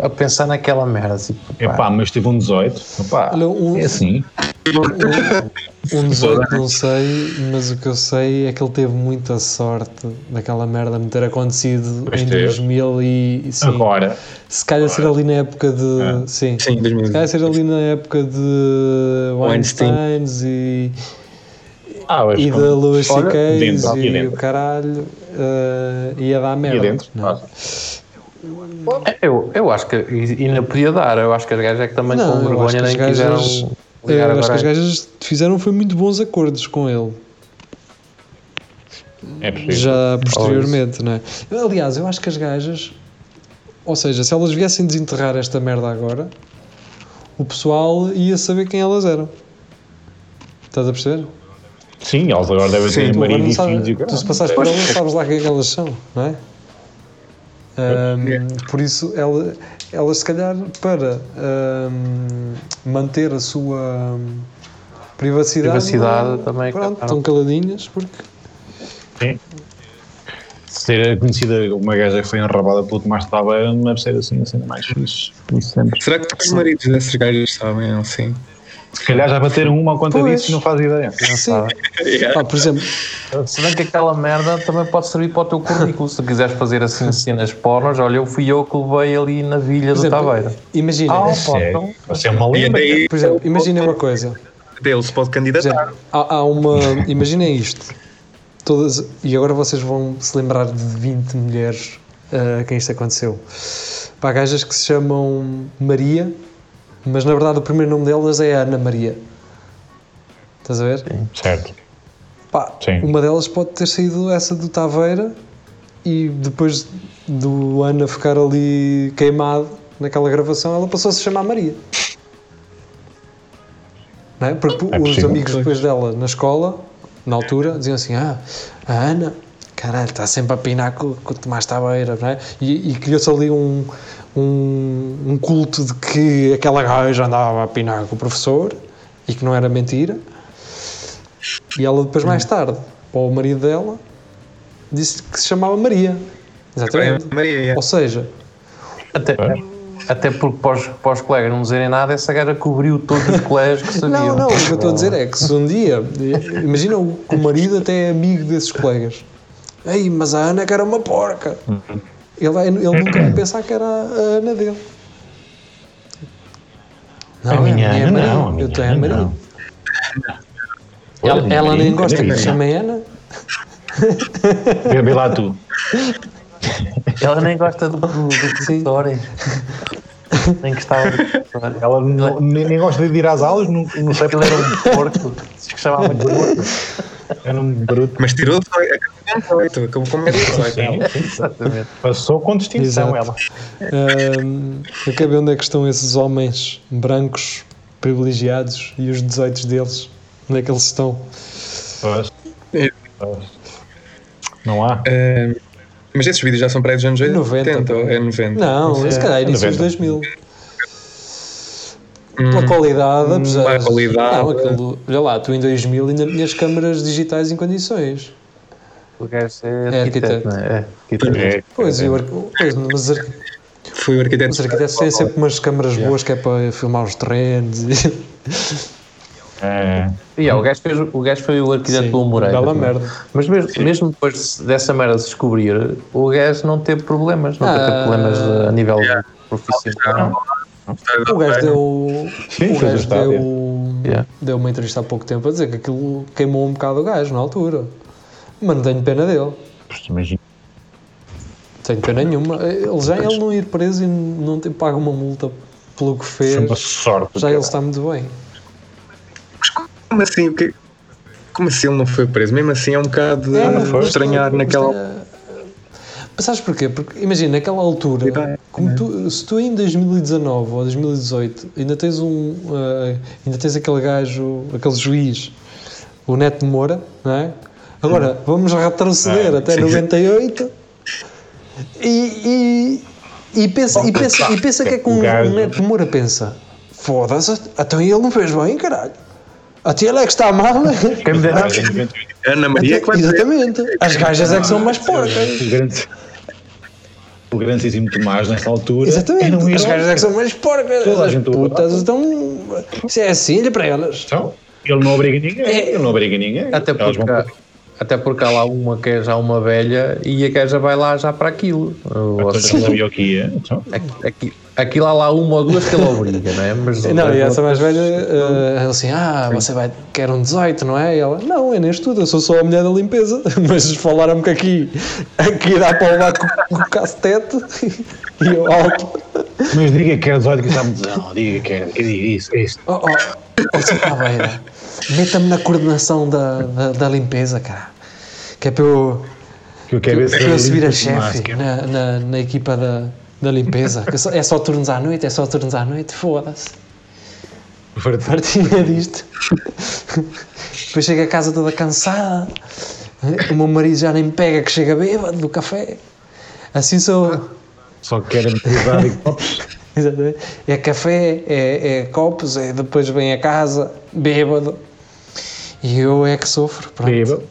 a pensar naquela merda. Tipo, pá, Epá, mas teve um 18. Epá, Olha, um- é assim. Um 18 não sei, mas o que eu sei é que ele teve muita sorte daquela merda me ter acontecido Pois em teve. 2000 e, e sim, Agora, se calhar ser ali na época de Ah. sim, Sim, se 2000. calhar ser ali na época de Weinstein. Weinsteins e, ah, eu acho e que- da Louis C.K. aqui e o caralho eh, ia dar merda Aqui dentro. não é? Ah, Eu, eu acho que e- ainda podia dar. Eu acho que as gajas é que também Não, com vergonha nem as gajas- quiseram eu acho que as gajas fizeram foi muito bons acordos com ele é possível. já posteriormente, não é? Aliás, eu acho que as gajas, ou seja, se elas viessem desenterrar esta merda agora, o pessoal ia saber quem elas eram. Estás a perceber? Sim, eles agora devem Sim, ter Tu, marido não e filhos o tu se passares por elas, sabes lá quem é que elas são, não é? Ahm, por isso, ela, elas, se calhar, para ahm, manter a sua privacidade, Privacidade não- também, pronto, claro. estão caladinhas porque Sim. Ser conhecida uma gaja que foi enrabada pelo Tomás de Tabeira não deve ser assim a cena mais fixe. Isso sempre. Será que os maridos dessas gajas sabem assim? Se calhar já bateram uma conta Pois. disso e não faz ideia. sim. Pá, por exemplo, Se bem que aquela merda também pode servir para o teu currículo. Se quiseres fazer assim cenas pornos, olha, eu fui eu que levei ali na vilha por do exemplo Tabeira. imagina, Ah, Sério? Vai ser uma E lenda. daí por exemplo, imaginem uma coisa. ele se pode candidatar. exemplo, há, há uma. Imaginem isto. Todas, e agora vocês vão se lembrar de 20 mulheres ah, a quem isto aconteceu. Pá, gajas que se chamam Maria, mas na verdade o primeiro nome delas é Ana Maria. Estás a ver? Certo. Pá, Sim. uma delas pode ter saído essa do Taveira e depois do Ana ficar ali queimado naquela gravação, ela passou a se chamar Maria. Não é? Porque É os amigos depois dela na escola, na altura, diziam assim: Ah, a Ana, caralho, está sempre a pinar com, com o Tomás Taveira, não é? E, e criou-se ali um, um, um culto de que aquela gaja andava a pinar com o professor e que não era mentira. E ela depois, mais tarde, para o marido dela, disse que se chamava Maria. Exatamente. Maria, é. Ou seja, Até, até porque para os, para os colegas não dizerem nada, essa gaja cobriu todos os colegas que sabiam. Não, não, o que eu estou a dizer é que se um dia, imagina o- que o marido até é amigo desses colegas, ei, mas a Ana que era uma porca. Ele, ele nunca vai pensar que era a Ana dele. Não, A minha é Ana Maria. não, a Eu tenho a Maria. não. Ela, ela nem Maria, gosta que Maria. lhe chamem Ana. Vê, lá tu. Ela nem gosta do, do, do. Nem professor. Ela não- nem, nem gosta de ir às aulas, não, não sei porque era um porco. Diz que chamava de porco. Era um bruto. Mas tirou acabou com 18, acabou com média 18. Sim, Exatamente. passou com distinção Exato. ela. Eu quero ver onde é que estão esses homens brancos privilegiados e os 18 deles. Onde é que eles estão? Pois. É. Pois. Não há. Mas esses vídeos já são para aí dos anos 90, 80 ou é 90? Não, se calhar início dos 90. 2000. Pela qualidade, apesar mais qualidade. Não, aquilo, olha lá, tu em 2000 ainda tinhas câmaras digitais em condições. O gajo é É arquiteto, arquiteto. não é? É arquiteto. É, Pois, e o arqu- pois mas, os arqu- Foi o arquiteto. os arquitetos têm sempre umas câmaras boas que é para filmar os terrenos. e- é, E é, o, gajo fez, o gajo foi o arquiteto Sim, do Moreira. bela também. merda. Mas mesmo, mesmo depois dessa merda se descobrir, o gajo não teve problemas. Não Ah. teve problemas a nível profissional. O gajo deu. Sim, o gajo deu, Yeah. deu uma entrevista há pouco tempo a dizer que aquilo queimou um bocado o gajo na altura. Mas não tenho pena dele. pois, imagina. Tenho pena nenhuma. Ele já ele não ir preso e não ter pago uma multa pelo que fez. Sorte. Já ele está muito bem. Como assim? Como assim ele não foi preso? Mesmo assim é um bocado de É, foi. estranhar mas naquela. Sabes porquê? Porque imagina, naquela altura, como tu, se tu em 2019 ou 2018 ainda tens um. eh, ainda tens aquele gajo, aquele juiz, o Neto de Moura, não é? Agora, vamos retroceder Ah, até sim. 98 e, e, e, pensa, e, pensa, e pensa que é que um, um Neto de Moura pensa: foda-se, então ele não fez bem, caralho. Até ele é que está mal. Quem me dera Ana Maria dizer. Exatamente. As gajas é que são mais porcas. O grande, o grandíssimo Tomás, nessa altura, Exatamente. era um As herói. gajas é que são mais porcas. Toda a As gente putas estão. Isso é assim, olha para elas. Então, ele não obriga ninguém. É. Ele não obriga ninguém. Até porque, vão- até porque há lá uma que é já uma velha e a gaja vai lá já para aquilo. Ou Então, já seja, sabia o que ia. Então, aqui, aqui, aquilo há lá uma ou duas que ele obriga, não é? Mas Não, e essa mais velha, ela assim, ah, você vai, quer um 18, não é? E ela, não, é nem estudo, eu sou só a mulher da limpeza. Mas falaram-me que aqui, aqui dá para levar com, com o cacetete e eu alto. mas diga que é 18 que está Não, diga que é, que diga isso, é isso. Oh, oh, oh, Sr. Taveira, meta-me na coordenação da, da, da limpeza, cara. Que é para eu, Que eu quero ver se para eu subir a chefe na, na, na equipa da, da limpeza. Que é só- turnos à noite, é só turnos à noite, foda-se. Partilha disto. Depois chega a casa toda cansada. O meu marido já nem me pega que chega bêbado do café. Assim sou. Só querem privar e copos. Exatamente. É café, é, é copos, é, depois vem a casa, bêbado. E eu é que sofro. Pronto. Beba.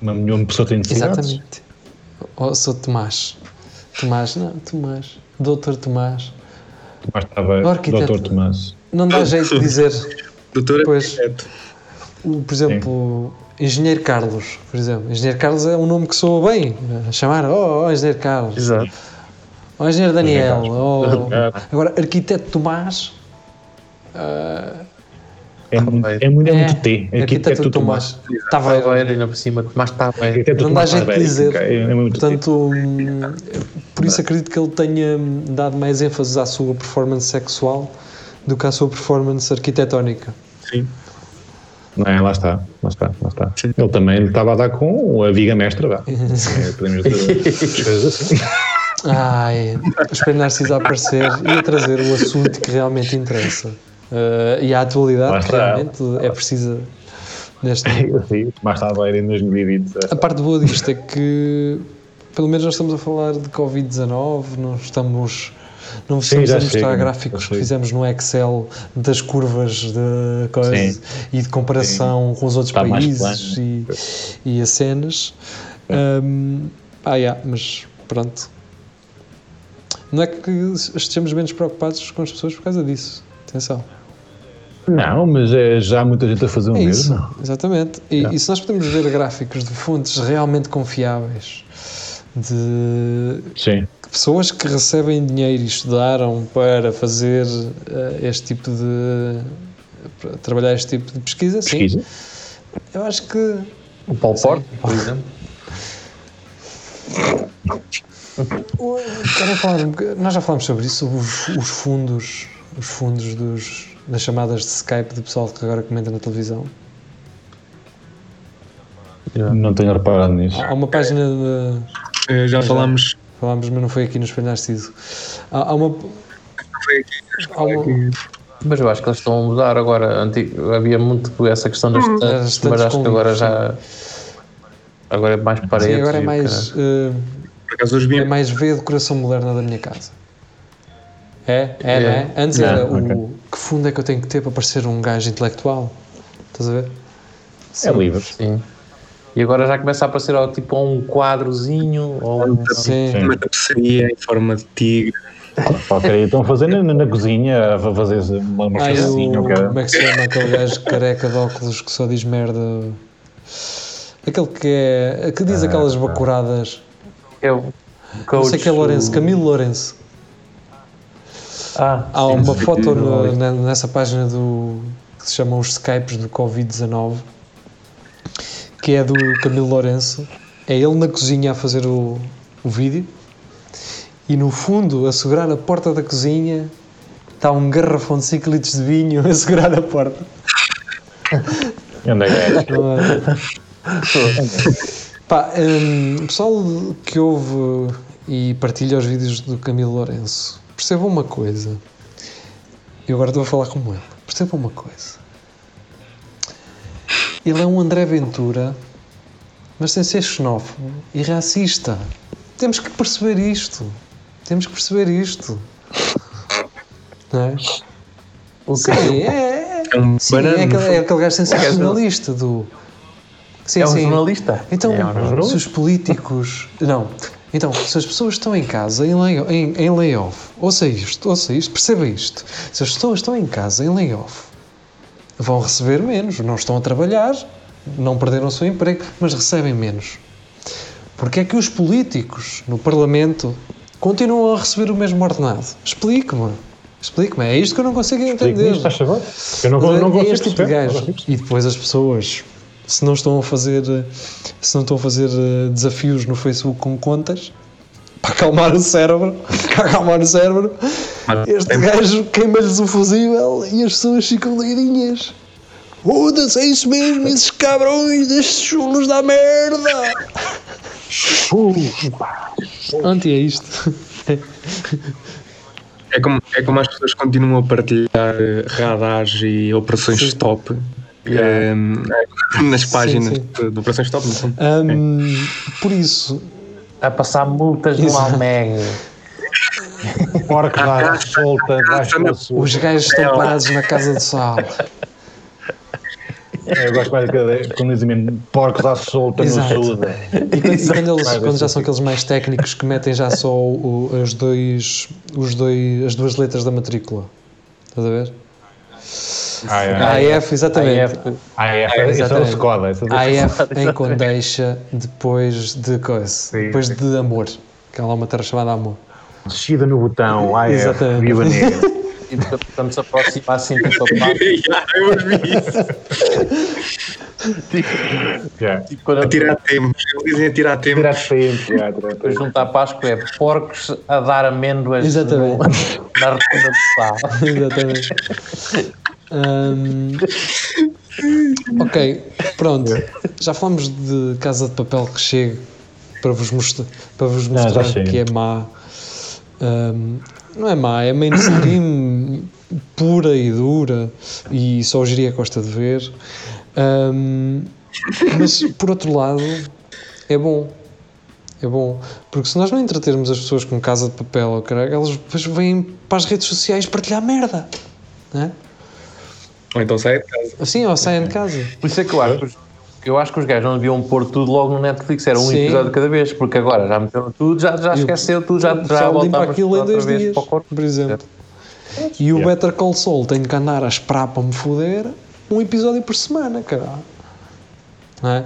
Uma, pessoa tem necessidades. Exatamente. Oh, sou Tomás. Tomás, não, Tomás. Doutor Tomás. Tomás estava, Arquiteto. Dr. Tomás. Não dá jeito de dizer. Doutora Pois. arquiteto. Por exemplo, Engenheiro Carlos, por exemplo. Engenheiro Carlos é um nome que soa bem. a Chamar, oh, oh, Engenheiro Carlos. Exato. Oh, Engenheiro Daniel. Engenheiro Oh. Agora, Arquiteto Tomás. ah, É, muito, é muito, é muito T. Arquiteto Tomás. Estava Está bem, ainda por cima, mas está bem. Não dá jeito de Tavares, dizer. É, é muito T. Portanto, hum, por isso acredito que ele tenha dado mais ênfase à sua performance sexual do que à sua performance arquitetónica. Sim. Não é? Lá está, lá está, lá está. Ele também estava a dar com a viga mestra, vá. É, podemos dizer coisas assim. Ai, espero Narciso a aparecer e a trazer o assunto que realmente interessa. Uh, e a atualidade realmente é precisa neste Sim, mais tarde vai ir em 2020. A parte boa disto é que pelo menos nós estamos a falar de Covid-19, não estamos. Não Sim, estamos a mostrar chega, gráficos que fizemos no Excel das curvas de coisa Sim. e de comparação com os outros Está países e, e as cenas. Um, ah, yeah, mas pronto. Não é que estejamos menos preocupados com as pessoas por causa disso. Atenção. Não, mas é já há muita gente a fazer o É isso, mesmo. exatamente. E, Yeah. e se nós podemos ver gráficos de fontes realmente confiáveis, de Sim. pessoas que recebem dinheiro e estudaram para fazer eh, este tipo de. para trabalhar este tipo de pesquisa, Pesquisa. sim. Eu acho que. O Paulo Porto, por exemplo. Quero falar um nós já falámos sobre isso, sobre os, os fundos, os fundos dos, das chamadas de Skype do pessoal que agora comenta na televisão. Não tenho reparado nisso. Há uma página de. Eh, Já falámos. Falámos, mas não foi aqui no Espelho Narciso. Há, há uma. Há uma Mas eu acho que eles estão a mudar agora. Antigo, havia muito essa questão das estantes mas acho que agora já. Agora é mais paredes. sim, agora é mais. vi é mais ver a decoração moderna da minha casa. É? É, não é? É. Antes É, era o. ok. Que fundo é que eu tenho que ter para parecer um gajo intelectual? Estás a ver? É livre. Sim. E agora já começa a aparecer ó, tipo um quadrozinho ou um- Sim. Sim. uma tapeçaria em forma de tigre. Ok, estão a fazer na, na cozinha, a fazer uma, uma Ah, e chacinha, o, ok? como é que se chama aquele gajo careca de óculos que só diz merda? Aquele que é. que diz aquelas bacuradas. é o Não sei que é Lourenço, o- Camilo Lourenço. Ah, Há sim, uma foto no- na- nessa página do que se chamam os Skypes do Covid-19 que é do Camilo Lourenço. É ele na cozinha a fazer o, o vídeo e no fundo, a segurar a porta da cozinha, está um garrafão de 5 litros de vinho a segurar a porta. Onde é? Pá, o pessoal que ouve e partilha os vídeos do Camilo Lourenço, percebam uma coisa. Eu agora estou a falar como ele. Percebam uma coisa. Ele é um André Ventura, mas sem ser xenófobo e racista. Temos que perceber isto. Temos que perceber isto. Não é? Sim, é, é, É um sim, é aquele, é aquele gajo sensacionalista do. Sim, É um sim. jornalista. Então, É um jornalista. se os políticos. Não. Então, se as pessoas estão em casa em, lay, em, em layoff, ouça isto, ouça isto, perceba isto. Se as pessoas estão em casa em layoff, vão receber menos, não estão a trabalhar, não perderam o seu emprego, mas recebem menos. Porque é que os políticos no Parlamento continuam a receber o mesmo ordenado? Explique-me. Explique-me. É isto que eu não consigo entender. Isto? Eu não, não é consigo este tipo de consigo perceber. E depois as pessoas, se não estão a fazer, se não estão a fazer eh, desafios no Facebook com contas, para acalmar o cérebro, para acalmar o cérebro, Mas este tem- gajo queima-lhes o fusível e as pessoas ficam leirinhas. Foda-se, é isso mesmo, esses cabrões, estes chulos da merda. Anti é isto. É como, é como as pessoas continuam a partilhar eh, radares e operações Sim. stop eh, nas páginas sim. de, de operações stop. Não são? Hum, por isso, A passar multas no. Almeg. Porca da solta, debaixo da sua. os gajos estão parados na casa de sal. Eu gosto mais de quando dizem mesmo porcos à solta no sul. E quando, quando eles, quando já vai são aqueles mais técnicos que metem já só o, os dois, os dois, as duas letras da matrícula. Estás a ver? É. AF, exatamente. AF. Ah, é. Esse é o Exatamente. Skoda. esse é o AF em condeixa depois de coisa. Depois de amor. Que há lá uma terra chamada amor. Descida no botão. É. Exatamente. Viva negra. E quando se aproxima assim, tipo, a Eu vi isso. Já. tipo, quando A tirar tempo. Eles dizem a tirar tempo. Tirar tempo. tirar tempo. junto à Páscoa é porcos a dar amêndoas Exatamente. no- na rotunda do sal. Exatamente. Hum, Ok, pronto. Já falamos de Casa de Papel que chega para vos mostrar, para vos Não, mostrar chega. que é má. Ahm, não é má, é mainstream pura e dura e só o Jiria gosta de ver. Ahm, mas por outro lado, é bom. É bom. Porque se nós não entretermos as pessoas com casa de papel, ou caralho, elas depois vêm para as redes sociais partilhar merda. Não é? Ou então sai de casa. Assim, ou saem de casa. Por isso é que eu acho que os, eu acho que os gajos não deviam pôr tudo logo no Netflix, era um Sim. episódio de cada vez, porque agora já meteram tudo, já, já esqueceu tudo, já, já pessoal limpa aquilo em dois dias, para o corpo. por exemplo. E o Better Call Saul tem que andar a esperar para me foder um episódio por semana, caralho. Não é?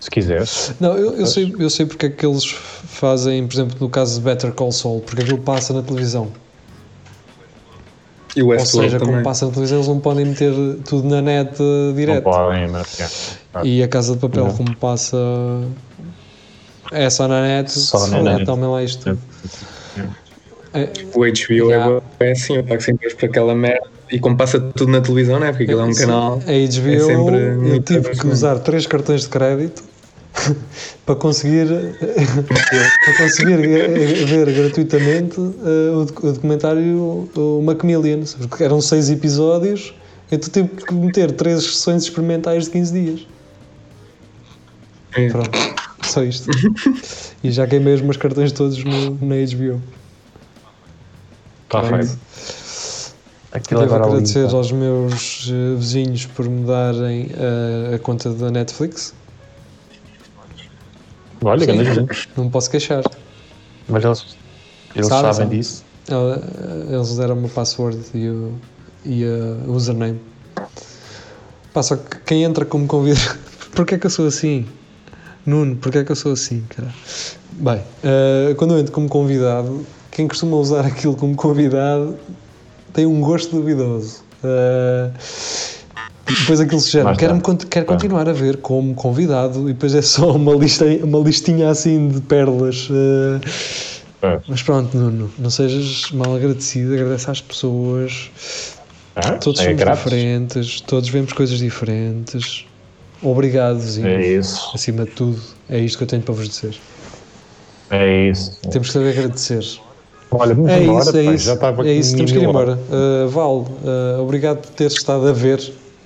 Se quiseres. Não, eu, eu sei, eu sei porque é que eles fazem, por exemplo, no caso de Better Call Saul, porque aquilo passa na televisão. E o Ou seja, também. como passa na televisão, eles não podem meter tudo na net eh, Não direto. podem, mas. é. E a Casa de Papel, como passa. É só na net, Só se na foder, net. tomem lá isto tudo. É, O HBO Já. é, é assim, eu pago sempre por aquela merda. E como passa tudo na televisão, né? Porque aquilo é um canal. A HBO, é sempre eu tive que usar três cartões de crédito para conseguir, para conseguir ver gratuitamente eh, o, doc- o documentário o Macmillian. Porque eram seis episódios, então tive que meter três sessões experimentais de 15 dias. É. Pronto, só isto. E já queimei os meus cartões todos no, na HBO. Está feito. Aquilo Devo agora agradecer aos meus eh, vizinhos por me darem eh, a conta da Netflix. Olha, Sim. grande gente. Não posso queixar. Mas eles, eles Sabe, sabem sabe. disso. Eles deram o password e o, e a username. Pá, só que quem entra como convidado. Porquê é que eu sou assim? Nuno, porquê é que eu sou assim, cara? Bem, eh, quando eu entro como convidado, quem costuma usar aquilo como convidado tem um gosto duvidoso. Eh, depois aquilo se gera, quero, quero continuar a ver como convidado e depois é só uma, lista, uma listinha assim de pérolas. eh, É. mas pronto, Nuno, não sejas mal agradecido, agradece às pessoas. Ah, Todos é somos diferentes, todos vemos coisas diferentes. Obrigado, Zinho. É isso. Acima de tudo, é isto que eu tenho para vos dizer. É isso. Temos que saber agradecer. Olha, vamos É embora. isso, é pá, isso. Já estava é isso, temos que ir embora. Uh, Val, uh, obrigado por teres estado a ver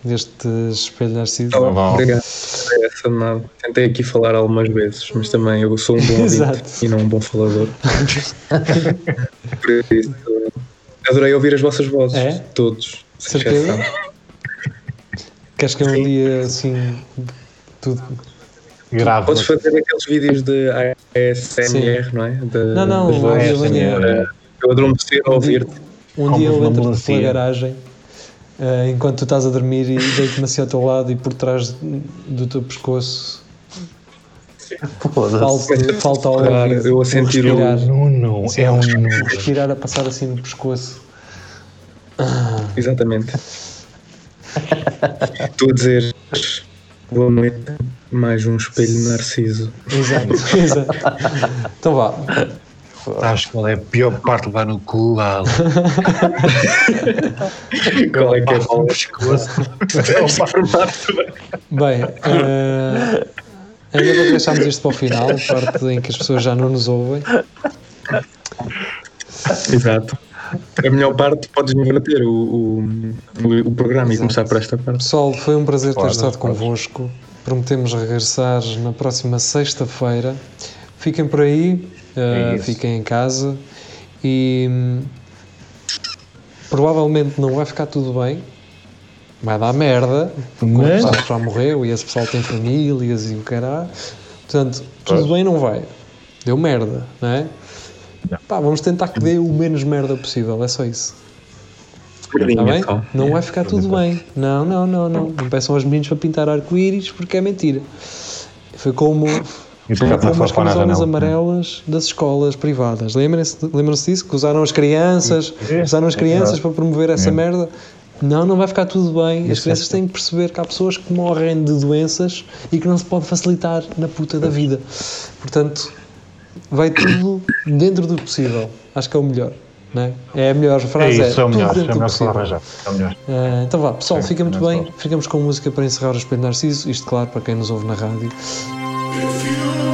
este espelho narciso. Tá bom. Obrigado. É. Tentei aqui falar algumas vezes, mas também eu sou um bom ouvinte e não um bom falador. Por isso, adorei ouvir as vossas vozes, É? todos. Certeza? Queres que um dia assim, tudo. Grave. Podes fazer aqueles vídeos de ASMR, não é? De- Não, não, das vozes. manhã. Eu adormeci a ouvir-te. Um dia eu entro pela garagem uh, enquanto tu estás a dormir e deito-me assim ao teu lado e por trás do teu pescoço falta, falta ao ouvido, eu a sentir o- respirar, Nuno, é um respirar a passar assim no pescoço. Exatamente. tu a dizer boa noite, mais um espelho narciso. Exato, exato. Então vá. Acho que qual é a pior parte de levar no cu, Al. Qual é que é a o pescoço. Bem, eh, ainda bem que deixámos isto para o final, a parte em que as pessoas já não nos ouvem. Exato. A melhor parte podes inverter o, o, o, programa e Exato. começar por esta parte. Pessoal, foi um prazer ter estado pode. convosco. Prometemos regressar na próxima sexta-feira. Fiquem por aí, É isso. fiquem em casa e hum, provavelmente não vai ficar tudo bem. Vai dar merda, porque o pessoal já morreu e esse pessoal tem famílias e o caralho. Portanto, tudo bem não vai. Deu merda, não é? Pá, vamos tentar que dê o menos merda possível, é só isso. Está bem? só. Não vai ficar tudo bem. Não, não, não, não. Não peçam aos meninos para pintar arco-íris porque é mentira. Foi como, E como as camisolas janela. amarelas das escolas privadas. Lembrem-se lembram disso? Que usaram as crianças, É, usaram as é crianças para promover essa É. merda. Não, não vai ficar tudo bem. As é crianças têm que perceber que há pessoas que morrem de doenças e que não se pode facilitar na puta da vida. Portanto, vai tudo dentro do possível. Acho que é o melhor. É? é a melhor É frase. isso, é o tudo melhor, é dentro o do melhor arranjar. É o melhor. Ah, então vá, pessoal, Sim, fica muito bem. Ficamos com música para encerrar o Espelho Narciso. Isto, claro, para quem nos ouve na rádio. If you